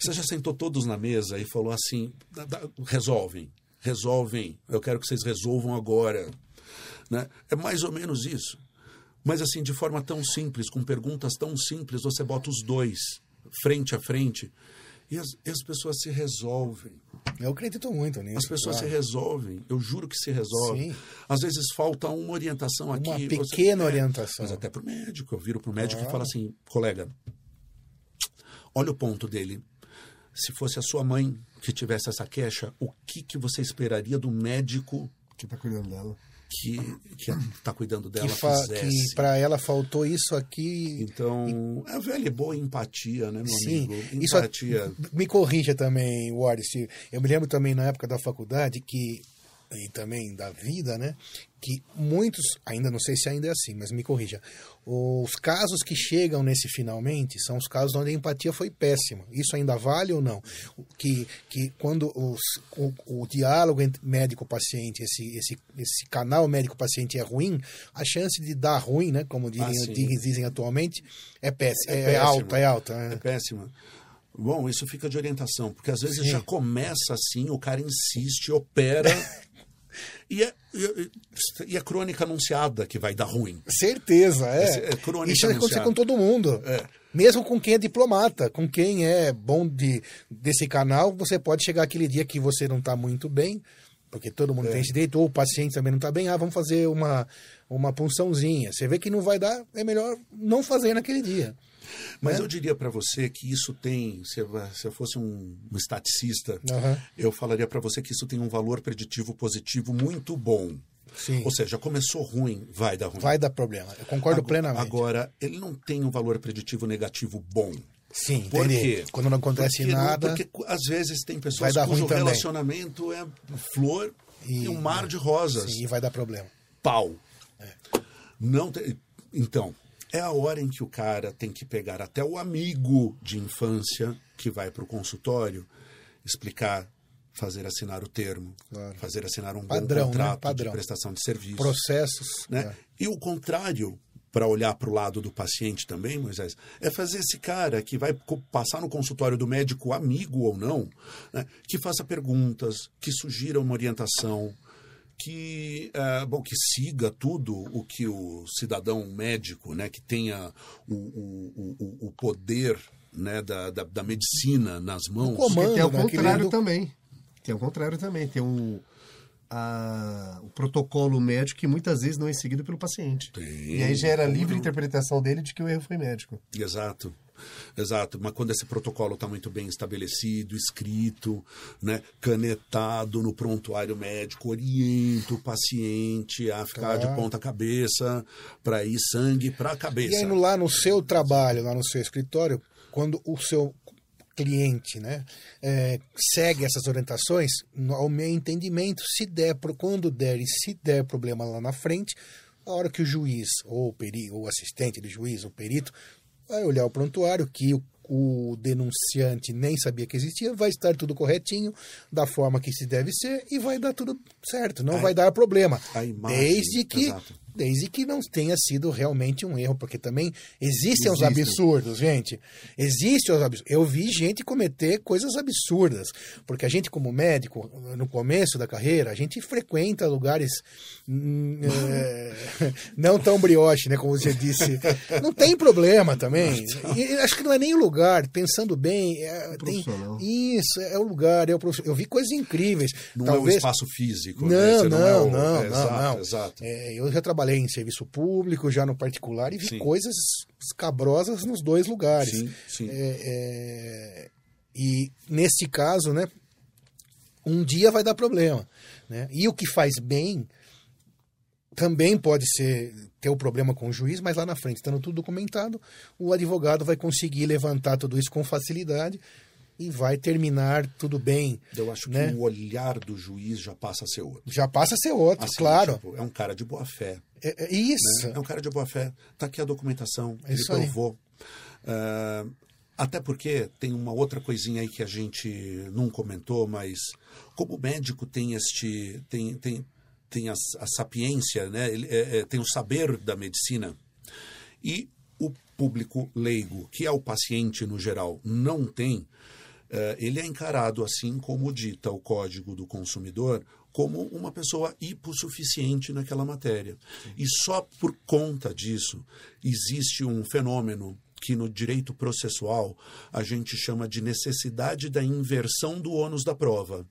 Você já sentou todos na mesa e falou assim: "Dá- dá- resolvem, resolvem, eu quero que vocês resolvam agora. Né? É mais ou menos isso. Mas assim, de forma tão simples, com perguntas tão simples, você bota os dois frente a frente e as, e as pessoas se resolvem. Eu acredito muito nisso. As pessoas claro. se resolvem, eu juro que se resolvem. Sim. Às vezes falta uma orientação aqui. Uma você- pequena é, orientação. Mas até para o médico. Eu viro para o médico Claro. e falo assim, colega, olha o ponto dele. Se fosse a sua mãe que tivesse essa queixa, o que, que você esperaria do médico Que tá cuidando dela. que está cuidando dela que, que para ela faltou isso aqui. Então, é a velha e boa empatia, né, meu Sim, amigo? isso Empatia. me corrija também, Wallace. Eu me lembro também na época da faculdade que e também da vida, né? Que muitos, ainda não sei se ainda é assim, mas me corrija. Os casos que chegam nesse finalmente são os casos onde a empatia foi péssima. Isso ainda vale ou não? Que, que quando os, o, o diálogo entre médico-paciente, esse, esse, esse canal médico-paciente é ruim, a chance de dar ruim, né? Como diriam, Ah, dizem, dizem atualmente, é péssima. É, péssimo. alta, é alta. É né? péssima. Bom, isso fica de orientação, porque às vezes Sim. já começa assim, o cara insiste, opera. [LAUGHS] e, é, e, e é crônica anunciada que vai dar ruim. Certeza, é. É crônica Isso acontece com todo mundo. É. Mesmo com quem é diplomata, com quem é bom de, desse canal, você pode chegar aquele dia que você não está muito bem, porque todo mundo É. tem esse direito, ou o paciente também não está bem, ah, vamos fazer uma, uma punçãozinha. Você vê que não vai dar, é melhor não fazer naquele dia. Mas né? eu diria para você que isso tem, se eu, se eu fosse um, um estaticista, Aham. eu falaria para você que isso tem um valor preditivo positivo muito bom. Sim. Ou seja, começou ruim, vai dar ruim. Vai dar problema. Eu concordo Agora- plenamente. Agora, ele não tem um valor preditivo negativo bom. Sim, Por entendi. quê? Quando não acontece Porque não- nada. porque às vezes tem pessoas cujo também. relacionamento é flor e, um mar de rosas. Sim, e vai dar problema. Pau. Não tem- Então, é a hora em que o cara tem que pegar até o amigo de infância que vai para o consultório, explicar, fazer assinar o termo, Claro. fazer assinar um Padrão, bom né? contrato Padrão. de prestação de serviço Processos. né? é. E o contrário, para olhar para o lado do paciente também, Moisés, é fazer esse cara que vai passar no consultório do médico, amigo ou não, né, que faça perguntas, que sugira uma orientação, que, eh, bom, que siga tudo o que o cidadão médico, né, que tenha o, o, o, o poder né, da, da, da medicina nas mãos. comando. Tem ao né, contrário querendo- também. Tem ao contrário também. Tem um, a- o protocolo médico que muitas vezes não é seguido pelo paciente. Tem, e aí gera livre interpretação dele de que o erro foi médico. Exato. Exato, mas quando esse protocolo está muito bem estabelecido, escrito, né, canetado no prontuário médico, orienta o paciente a ficar de Tá. ponta cabeça para ir sangue para a E cabeça. aí, no- lá no seu trabalho, lá no seu escritório, quando o seu cliente né, é, segue essas orientações, ao meu entendimento, se der, quando der e se der problema lá na frente, a hora que o juiz, ou o, peri, ou assistente de juiz, o perito, vai olhar o prontuário, que o, o denunciante nem sabia que existia, vai estar tudo corretinho, da forma que se deve ser, e vai dar tudo certo, não A- vai dar problema. imagem, desde que exato. Desde que não tenha sido realmente um erro, porque também existem os absurdos, gente. Existem os absurdos. Eu vi gente cometer coisas absurdas, porque a gente, como médico, no começo da carreira, a gente frequenta lugares hum, é, [LAUGHS] não tão brioche, né, como você disse. Não tem problema também. E acho que não é nem o lugar, pensando bem. É, tem, Profissional. isso, é o lugar. É o eu vi coisas incríveis. Não é Talvez, o espaço físico. né? não, não, é o- não, é, não, exato, não. Exato. É, eu já trabalhei em serviço público, já no particular, e vi Sim. coisas escabrosas nos dois lugares. Sim, sim. É, é, e nesse caso, né, um dia vai dar problema. Né? E o que faz bem também pode ser ter o problema com o juiz, mas lá na frente, estando tudo documentado, o advogado vai conseguir levantar tudo isso com facilidade e vai terminar tudo bem. Eu acho né? que o olhar do juiz já passa a ser outro. Já passa a ser outro, Assim, claro. tipo, é um cara de boa fé. É, é isso. né? É um cara de boa fé. Tá aqui a documentação, É ele isso provou. Ah, até porque tem uma outra coisinha aí que a gente não comentou, mas como o médico tem este tem, tem, tem a, a sapiência, né? Ele, é, é, tem o saber da medicina e o público leigo, que é o paciente no geral, não tem, eh, ele é encarado, assim como dita o Código do Consumidor, como uma pessoa hipossuficiente naquela matéria. E só por conta disso existe um fenômeno que no direito processual a gente chama de necessidade da inversão do ônus da prova.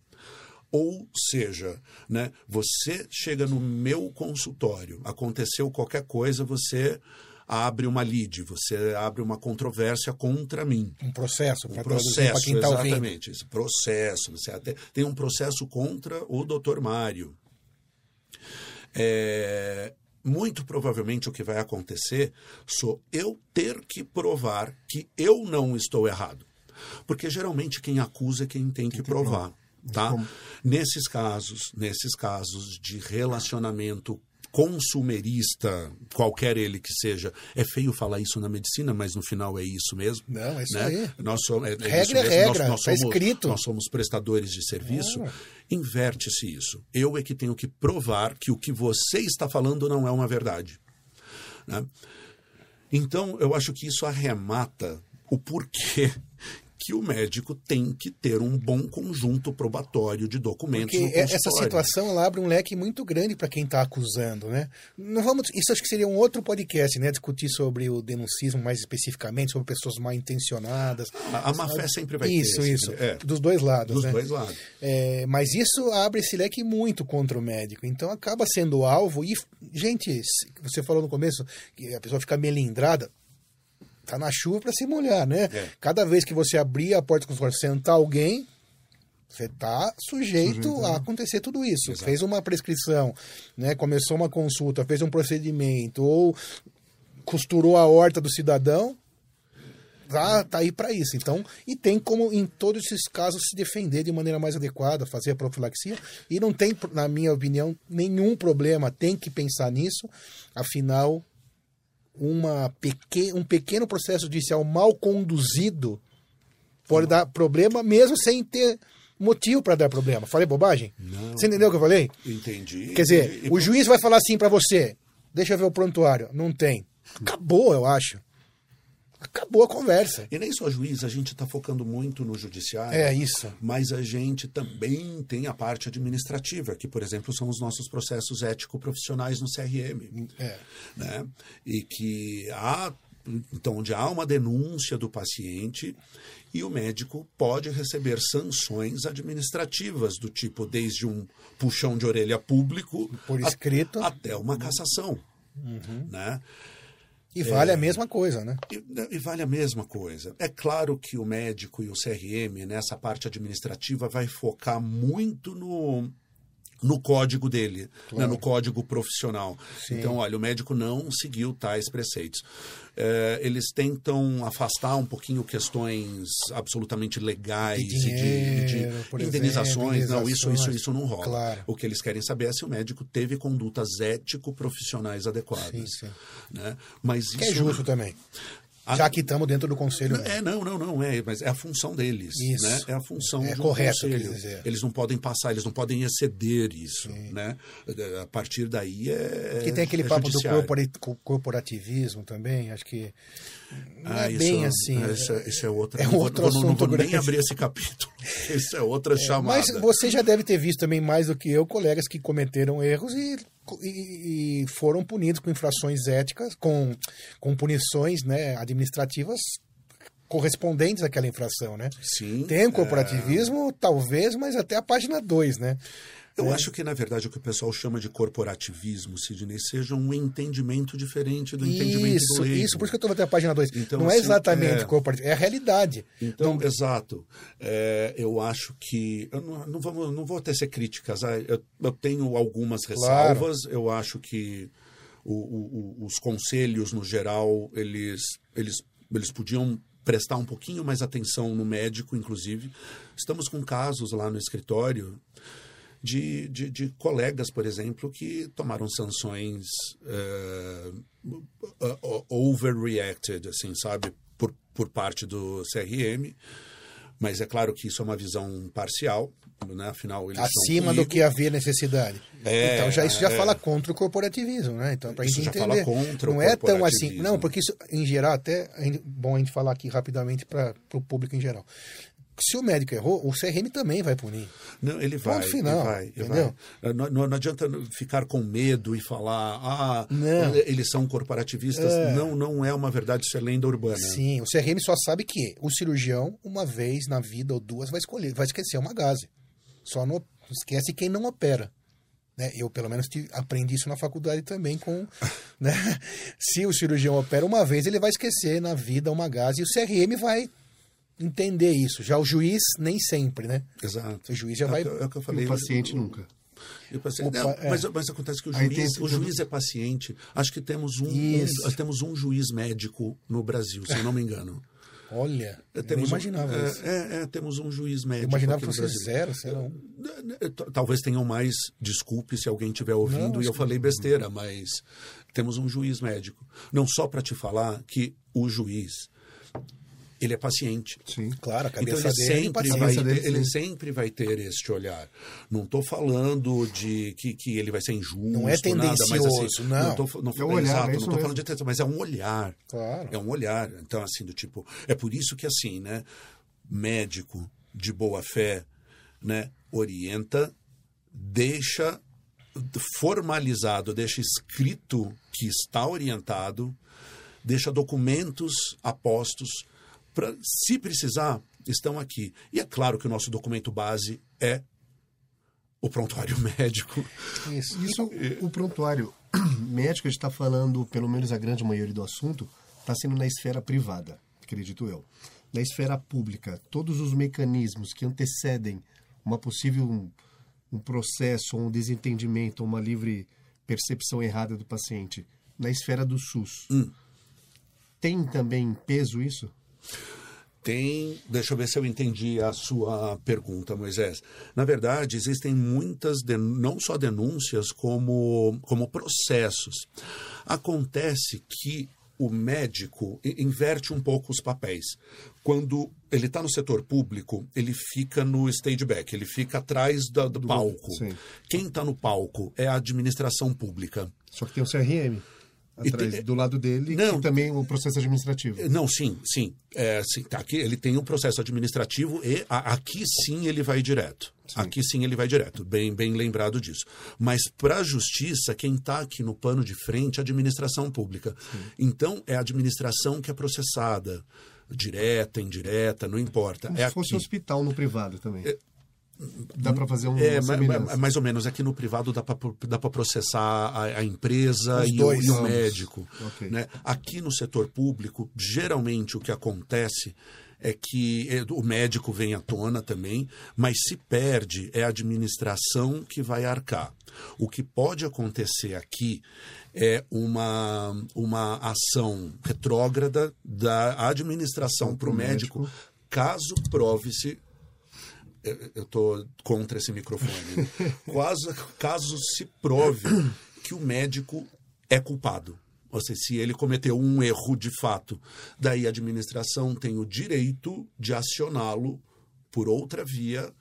Ou seja, né, você chega no meu consultório, aconteceu qualquer coisa, você abre uma lide, você abre uma controvérsia contra mim. Um processo, Um processo, quem ouvindo. exatamente. Esse processo. Você até tem um processo contra o Dr. Mário. É, muito provavelmente o que vai acontecer sou eu ter que provar que eu não estou errado. Porque geralmente quem acusa é quem tem que provar. Tá? Nesses casos, nesses casos de relacionamento consumerista, qualquer ele que seja, é feio falar isso na medicina, mas no final é isso mesmo. Não, é isso né? aí. Nós somos, é, é Regra isso é regra, nós, nós tá somos, escrito. Nós somos prestadores de serviço. Inverte-se isso. Eu é que tenho que provar que o que você está falando não é uma verdade. né? Então, eu acho que isso arremata o porquê que o médico tem que ter um bom conjunto probatório de documentos Porque é- essa situação ela abre um leque muito grande para quem está acusando, né? Não vamos, isso acho que seria um outro podcast, né? Discutir sobre o denuncismo mais especificamente, sobre pessoas mal intencionadas. A, a má fé sempre vai isso, ter. isso. sempre- É, Dos dois lados, dos né? dois lados. É, mas isso abre esse leque muito contra o médico. Então acaba sendo alvo. E, gente, você falou no começo que a pessoa fica melindrada. Tá na chuva para se molhar, né? É. Cada vez que você abrir a porta do consultório, sentar alguém, você está sujeito a acontecer tudo isso. Exato. Fez uma prescrição, né? começou uma consulta, fez um procedimento, ou costurou a horta do cidadão, tá, tá aí para isso. Então, e tem como, em todos esses casos, se defender de maneira mais adequada, fazer a profilaxia. E não tem, na minha opinião, nenhum problema. Tem que pensar nisso. Afinal, uma peque, um pequeno processo judicial mal conduzido pode dar problema, mesmo sem ter motivo para dar problema. Falei bobagem? Não. Você entendeu o que eu falei? Entendi. Quer dizer, o juiz vai falar assim para você: deixa eu ver o prontuário. Não tem. Acabou, eu acho. Acabou a conversa. E nem só juiz, a gente está focando muito no judiciário. É isso. Mas a gente também tem a parte administrativa, que, por exemplo, são os nossos processos ético-profissionais no CRM. É. Né? E que há. Então, onde há uma denúncia do paciente e o médico pode receber sanções administrativas, do tipo desde um puxão de orelha público Por a- escrito. até uma cassação. Uhum. Né? E vale a mesma coisa, né? E, e vale a mesma coisa. É claro que o médico e o CRM, nessa parte administrativa, vai focar muito no, no código dele, né, no código profissional. Então, olha, o médico não seguiu tais preceitos. É, eles tentam afastar um pouquinho questões absolutamente legais De e de- e de, dinheiro, por indenizações. exemplo, Não, isso, isso, isso não rola. Claro. O que eles querem saber é se o médico teve condutas ético-profissionais adequadas. Sim, sim. Né? Mas Que é isso- justo também. A- Já que estamos dentro do conselho. mesmo. é, não, não, não, é, mas é a função deles, Isso. né? É a função É de um correto, conselho. dizer. Eles não podem passar, eles não podem exceder isso, né? A partir daí é Que tem aquele é papo do judiciário. co- corporativismo também, acho que não Ah, é isso, bem assim. Isso, é- isso é outra. é não vou- outro não vou, não assunto vou nem grande. abrir esse capítulo. [LAUGHS] Isso é outra chamada. Mas você já deve ter visto também mais do que eu colegas que cometeram erros e, e- e foram punidos com infrações éticas, com, com punições né, administrativas correspondentes àquela infração, né? Sim. Tem o é, corporativismo, talvez, mas até a página 2, né? Eu acho que, na verdade, o que o pessoal chama de corporativismo, Sidney, seja um entendimento diferente do entendimento Isso, do leigo. isso, por isso que eu estou até a página 2. Então, não é assim, exatamente é- corporativismo, é a realidade. Então, exato. É, eu acho que. Eu não, não, vamos, não vou tecer críticas. ah, Eu, eu tenho algumas ressalvas. Eu acho que o- o- os conselhos, no geral, eles, eles, eles podiam prestar um pouquinho mais atenção no médico, inclusive. Estamos com casos lá no escritório de, de, de colegas, por exemplo, que tomaram sanções uh, overreacted, assim, sabe, por, por parte do CRM. Mas é claro que isso é uma visão parcial, né? Afinal, eles acima do que havia necessidade. É, então já isso já é, fala contra o corporativismo, né? Então para a gente entender, fala contra não é tão assim, não, porque isso em geral até é bom a gente falar aqui rapidamente para o público em geral. Se o médico errou, o CRM também vai punir. Não, ele vai. Ponto final, ele vai, entendeu? Vai. Não, não, adianta ficar com medo e falar, ah, não. eles são corporativistas. É. Não, não é uma verdade, isso é lenda urbana. Sim, o CRM só sabe que o cirurgião, uma vez na vida ou duas, vai escolher, vai esquecer uma gase. Só não esquece quem não opera. Né? Eu, pelo menos, aprendi isso na faculdade também com... [LAUGHS] Né? Se o cirurgião opera uma vez, ele vai esquecer na vida uma gase e o CRM vai entender isso. Já o juiz, nem sempre, né? Exato. O juiz já é vai... É o que eu falei. O paciente nunca. O paciente, não, é. mas, mas, acontece que o juiz, o juiz é paciente. Acho que temos um, um, temos um juiz médico no Brasil, se eu não me engano. [LAUGHS] Olha, eu temos imaginava um, isso. É, é, temos um juiz médico. Eu imaginava que fosse zero, sei lá. Talvez tenham mais, desculpe se alguém estiver ouvindo não, e eu falei besteira, mas temos um juiz médico. Não só para te falar que o juiz ele é paciente. Sim, claro, a cabeça então ele dele é sempre vai ter, dele, ele sempre vai ter este olhar. Não estou falando de que, que ele vai ser injusto, não é tendencioso, nada, mas assim, não. não, não, é um olhar, exato, é não estou falando de tensão, mas é um olhar. Claro. É um olhar. Então assim do tipo, é por isso que assim, né, médico de boa fé, né, orienta, deixa formalizado, deixa escrito que está orientado, deixa documentos apostos Pra, se precisar, estão aqui. E é claro que o nosso documento base é o prontuário [LAUGHS] médico. Isso, Isso o prontuário [CLEARS THROAT] médico, a gente está falando, pelo menos a grande maioria do assunto, está sendo na esfera privada, acredito eu. Na esfera pública, todos os mecanismos que antecedem uma possível um, um processo, um desentendimento, uma livre percepção errada do paciente, na esfera do SUS, hum. tem também peso isso? Tem, deixa eu ver se eu entendi a sua pergunta, Moisés. Na verdade, existem muitas, não só denúncias, como, como processos. Acontece que o médico inverte um pouco os papéis. Quando ele está no setor público, ele fica no stage back, ele fica atrás do, do palco. Sim. Quem está no palco é a administração pública. Só que tem o CRM atrás, tem, do lado dele, não, também o processo administrativo. Não, sim, sim. É, sim tá, aqui ele tem um processo administrativo e a, aqui sim ele vai direto. Sim. Aqui sim ele vai direto, bem, bem lembrado disso. Mas para a justiça, quem está aqui no pano de frente é a administração pública. Sim. Então, é a administração que é processada direta, indireta, não importa. Como é se fosse aqui. hospital no privado também. É, Dá para fazer um. É, mais, mais ou menos. Aqui no privado dá para processar a, a empresa e o, e o, médico. Okay. Né? Aqui no setor público, geralmente o que acontece é que é, o médico vem à tona também, mas se perde é a administração que vai arcar. O que pode acontecer aqui é uma, uma ação retrógrada da administração para o médico, médico, caso prove-se eu estou contra esse microfone. [LAUGHS] Quase, caso se prove que o médico é culpado. Ou seja, se ele cometeu um erro de fato, daí a administração tem o direito de acioná-lo por outra via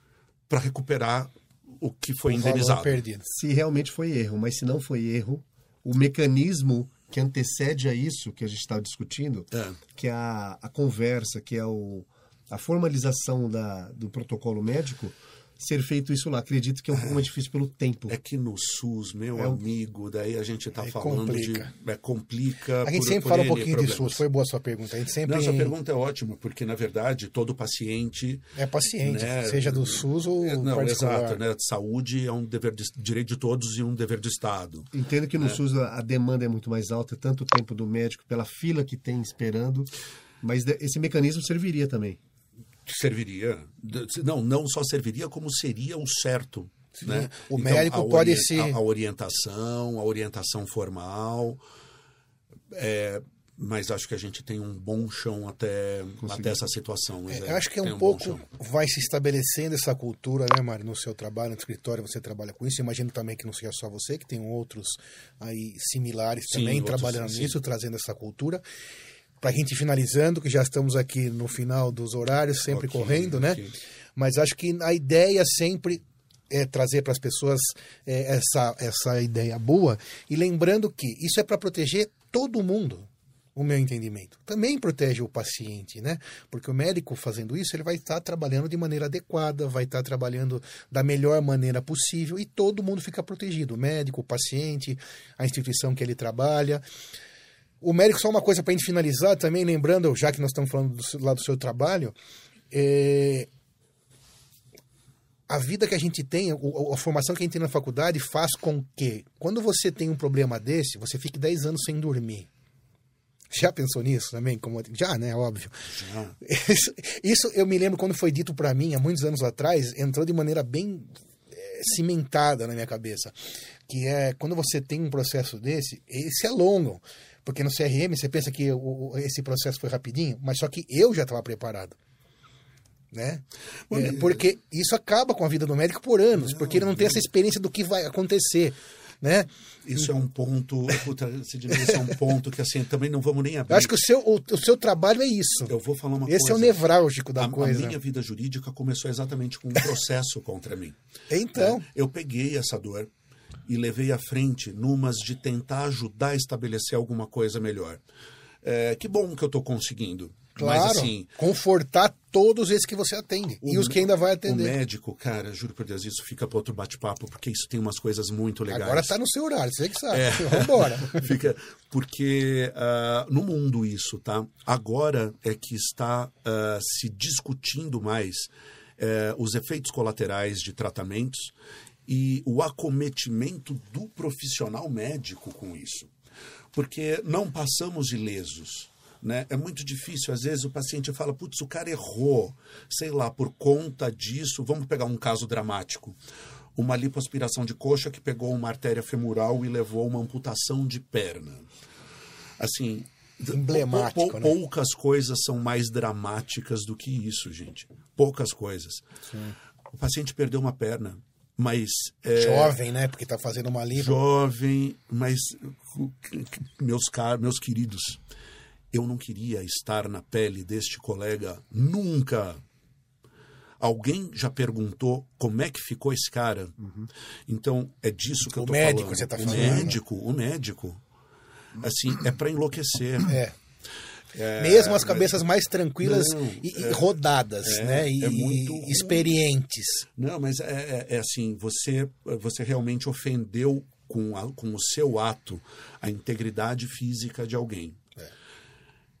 para recuperar o que foi o indenizado. Perdido. Se realmente foi erro, mas se não foi erro, o mecanismo que antecede a isso que a gente está discutindo, é. que é a, a conversa, que é o, a formalização da, do protocolo médico ser feito isso lá. Acredito que é um pouco mais difícil pelo tempo. É que no SUS, meu é amigo, daí a gente está é, falando complica. de. É, complica. A gente por, sempre por fala um pouquinho problemas. de SUS, foi boa a sua pergunta. A gente sempre... Não, sua pergunta é ótima, porque na verdade todo paciente. É paciente, né, seja do SUS ou. É, não, particular. exato, né? Saúde é um dever de, direito de todos e um dever do Estado. Entendo que no né? SUS a, a demanda é muito mais alta, tanto o tempo do médico, pela fila que tem esperando. Mas esse mecanismo serviria também serviria. Não, não só serviria, como seria o certo. Né? O então, médico pode ser. A, a, orientação, a orientação formal. É, mas acho que a gente tem um bom chão até, até essa situação. É, é, eu acho que é um, bom pouco vai se estabelecendo essa cultura, né, Mário, no seu trabalho, no escritório, você trabalha com isso. Imagino também que não seja só você, que tem outros aí similares Sim, também outros, trabalhando sim. nisso, trazendo essa cultura. Para a gente finalizando, que já estamos aqui no final dos horários, sempre Ok, correndo, né? ok. Mas acho que a ideia sempre é trazer para as pessoas é, essa, essa ideia boa e lembrando que isso é para proteger todo mundo o meu entendimento. Também protege o paciente, né? Porque o médico fazendo isso, ele vai estar trabalhando de maneira adequada, vai estar trabalhando da melhor maneira possível e todo mundo fica protegido. O médico, o paciente, a instituição que ele trabalha. O médico, só uma coisa para a gente finalizar também, lembrando, já que nós estamos falando do, lá do seu trabalho, é, a vida que a gente tem, a formação que a gente tem na faculdade faz com que, quando você tem um problema desse, você fique 10 anos sem dormir. Já pensou nisso também? Como- Já, né? Óbvio. Já. Isso, isso eu me lembro quando foi dito para mim, há muitos anos atrás, entrou de maneira bem eh, cimentada na minha cabeça. Que é, quando você tem um processo desse, esse é longo. Porque no CRM você pensa que o- esse processo foi rapidinho, mas só que eu já estava preparado. Né? É, porque isso acaba com a vida do médico por anos, porque ele não tem essa experiência do que vai acontecer. Né? Isso é um ponto, puta, esse é um ponto que assim, também não vamos nem abrir. Eu acho que o seu, o, o seu trabalho é isso. Eu vou falar uma Esse coisa. é o nevrálgico da a, coisa. a minha vida jurídica começou exatamente com um processo contra mim. Então, É, eu peguei essa dor e levei à frente numas de tentar ajudar a estabelecer alguma coisa melhor. É, que bom que eu estou conseguindo. claro, Mas assim, confortar todos esses que você atende e o os que ainda vai O atender. médico, cara, juro por Deus, isso fica para outro bate-papo, porque isso tem umas coisas muito legais. Agora tá no seu horário, você que sabe. É. [LAUGHS] Vambora. [LAUGHS] Fica, porque ah, no mundo isso, tá? Agora é que está ah, se discutindo mais eh, os efeitos colaterais de tratamentos e o acometimento do profissional médico com isso. Porque não passamos ilesos. Né? É muito difícil. Às vezes o paciente fala, putz, o cara errou, sei lá, por conta disso. Vamos pegar um caso dramático. Uma lipoaspiração de coxa que pegou uma artéria femoral e levou a uma amputação de perna. Assim, Emblemático, pou- né? poucas coisas são mais dramáticas do que isso, gente. Poucas coisas. O paciente perdeu uma perna, mas é, Jovem, né? Porque tá fazendo uma lipo. jovem, mas meus caros, meus queridos, eu não queria estar na pele deste colega nunca. Alguém já perguntou como é que ficou esse cara? Então é disso que O eu tô médico, falando. você tá o falando. médico, o médico. Assim, é para enlouquecer. É. É, Mesmo as mas- cabeças mais tranquilas Não, e, é- rodadas, é- né? E, é muito e experientes. Não, mas é, é- é assim, você, você realmente ofendeu com, a- com o seu ato a integridade física de alguém.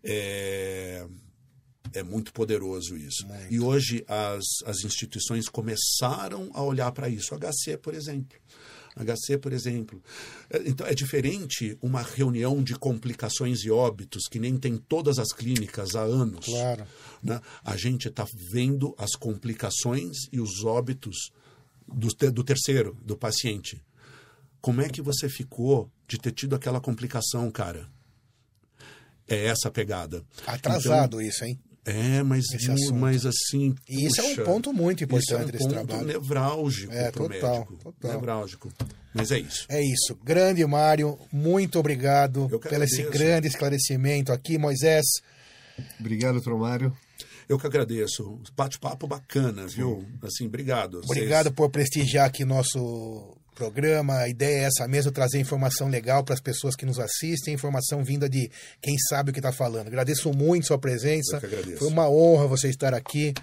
É, é muito poderoso isso. E hoje as, as instituições começaram a olhar para isso. HC, por exemplo. HC, por exemplo. É, Então, é diferente uma reunião de complicações e óbitos, que nem tem todas as clínicas há anos. Claro. né? A gente está vendo as complicações e os óbitos do, do terceiro, do paciente. Como é que você ficou de ter tido aquela complicação, cara? É essa a pegada. Atrasado isso, hein? É, mas, mas assim. E isso é um ponto muito importante isso é um desse ponto trabalho. nevrálgico É, pro total, médico. total. Nevrálgico. Mas é isso. É isso. Grande Mário, muito obrigado pelo esse grande esclarecimento aqui, Moisés. Obrigado, Tromário. Eu que agradeço. Bate-papo bacana, viu? Assim, obrigado. Vocês- Obrigado por prestigiar aqui nosso programa. A ideia é essa mesmo, trazer informação legal para as pessoas que nos assistem, informação vinda de quem sabe o que está falando. Agradeço muito sua presença. Foi uma honra você estar aqui.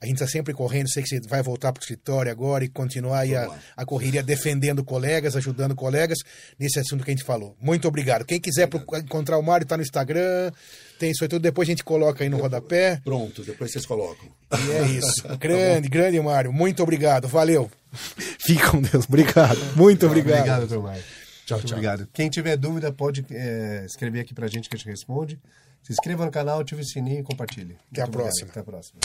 A gente está sempre correndo, sei que você vai voltar para o escritório agora e continuar aí a, a correria defendendo colegas, ajudando colegas nesse assunto que a gente falou. Muito obrigado. Quem quiser procurar- encontrar o Mário, está no Instagram, tem isso aí tudo. Depois a gente coloca aí no rodapé. Pronto, depois vocês colocam. E é isso. [LAUGHS] Grande, grande, Mário. Muito obrigado. Valeu. [LAUGHS] Fique com Deus. Obrigado. Muito obrigado. Obrigado, Tromário. Tchau, Muito tchau. obrigado. Quem tiver dúvida, pode é, escrever aqui pra gente que a gente responde. Se inscreva no canal, ative o sininho e compartilhe. Até a Muito obrigado. próxima. Até a próxima.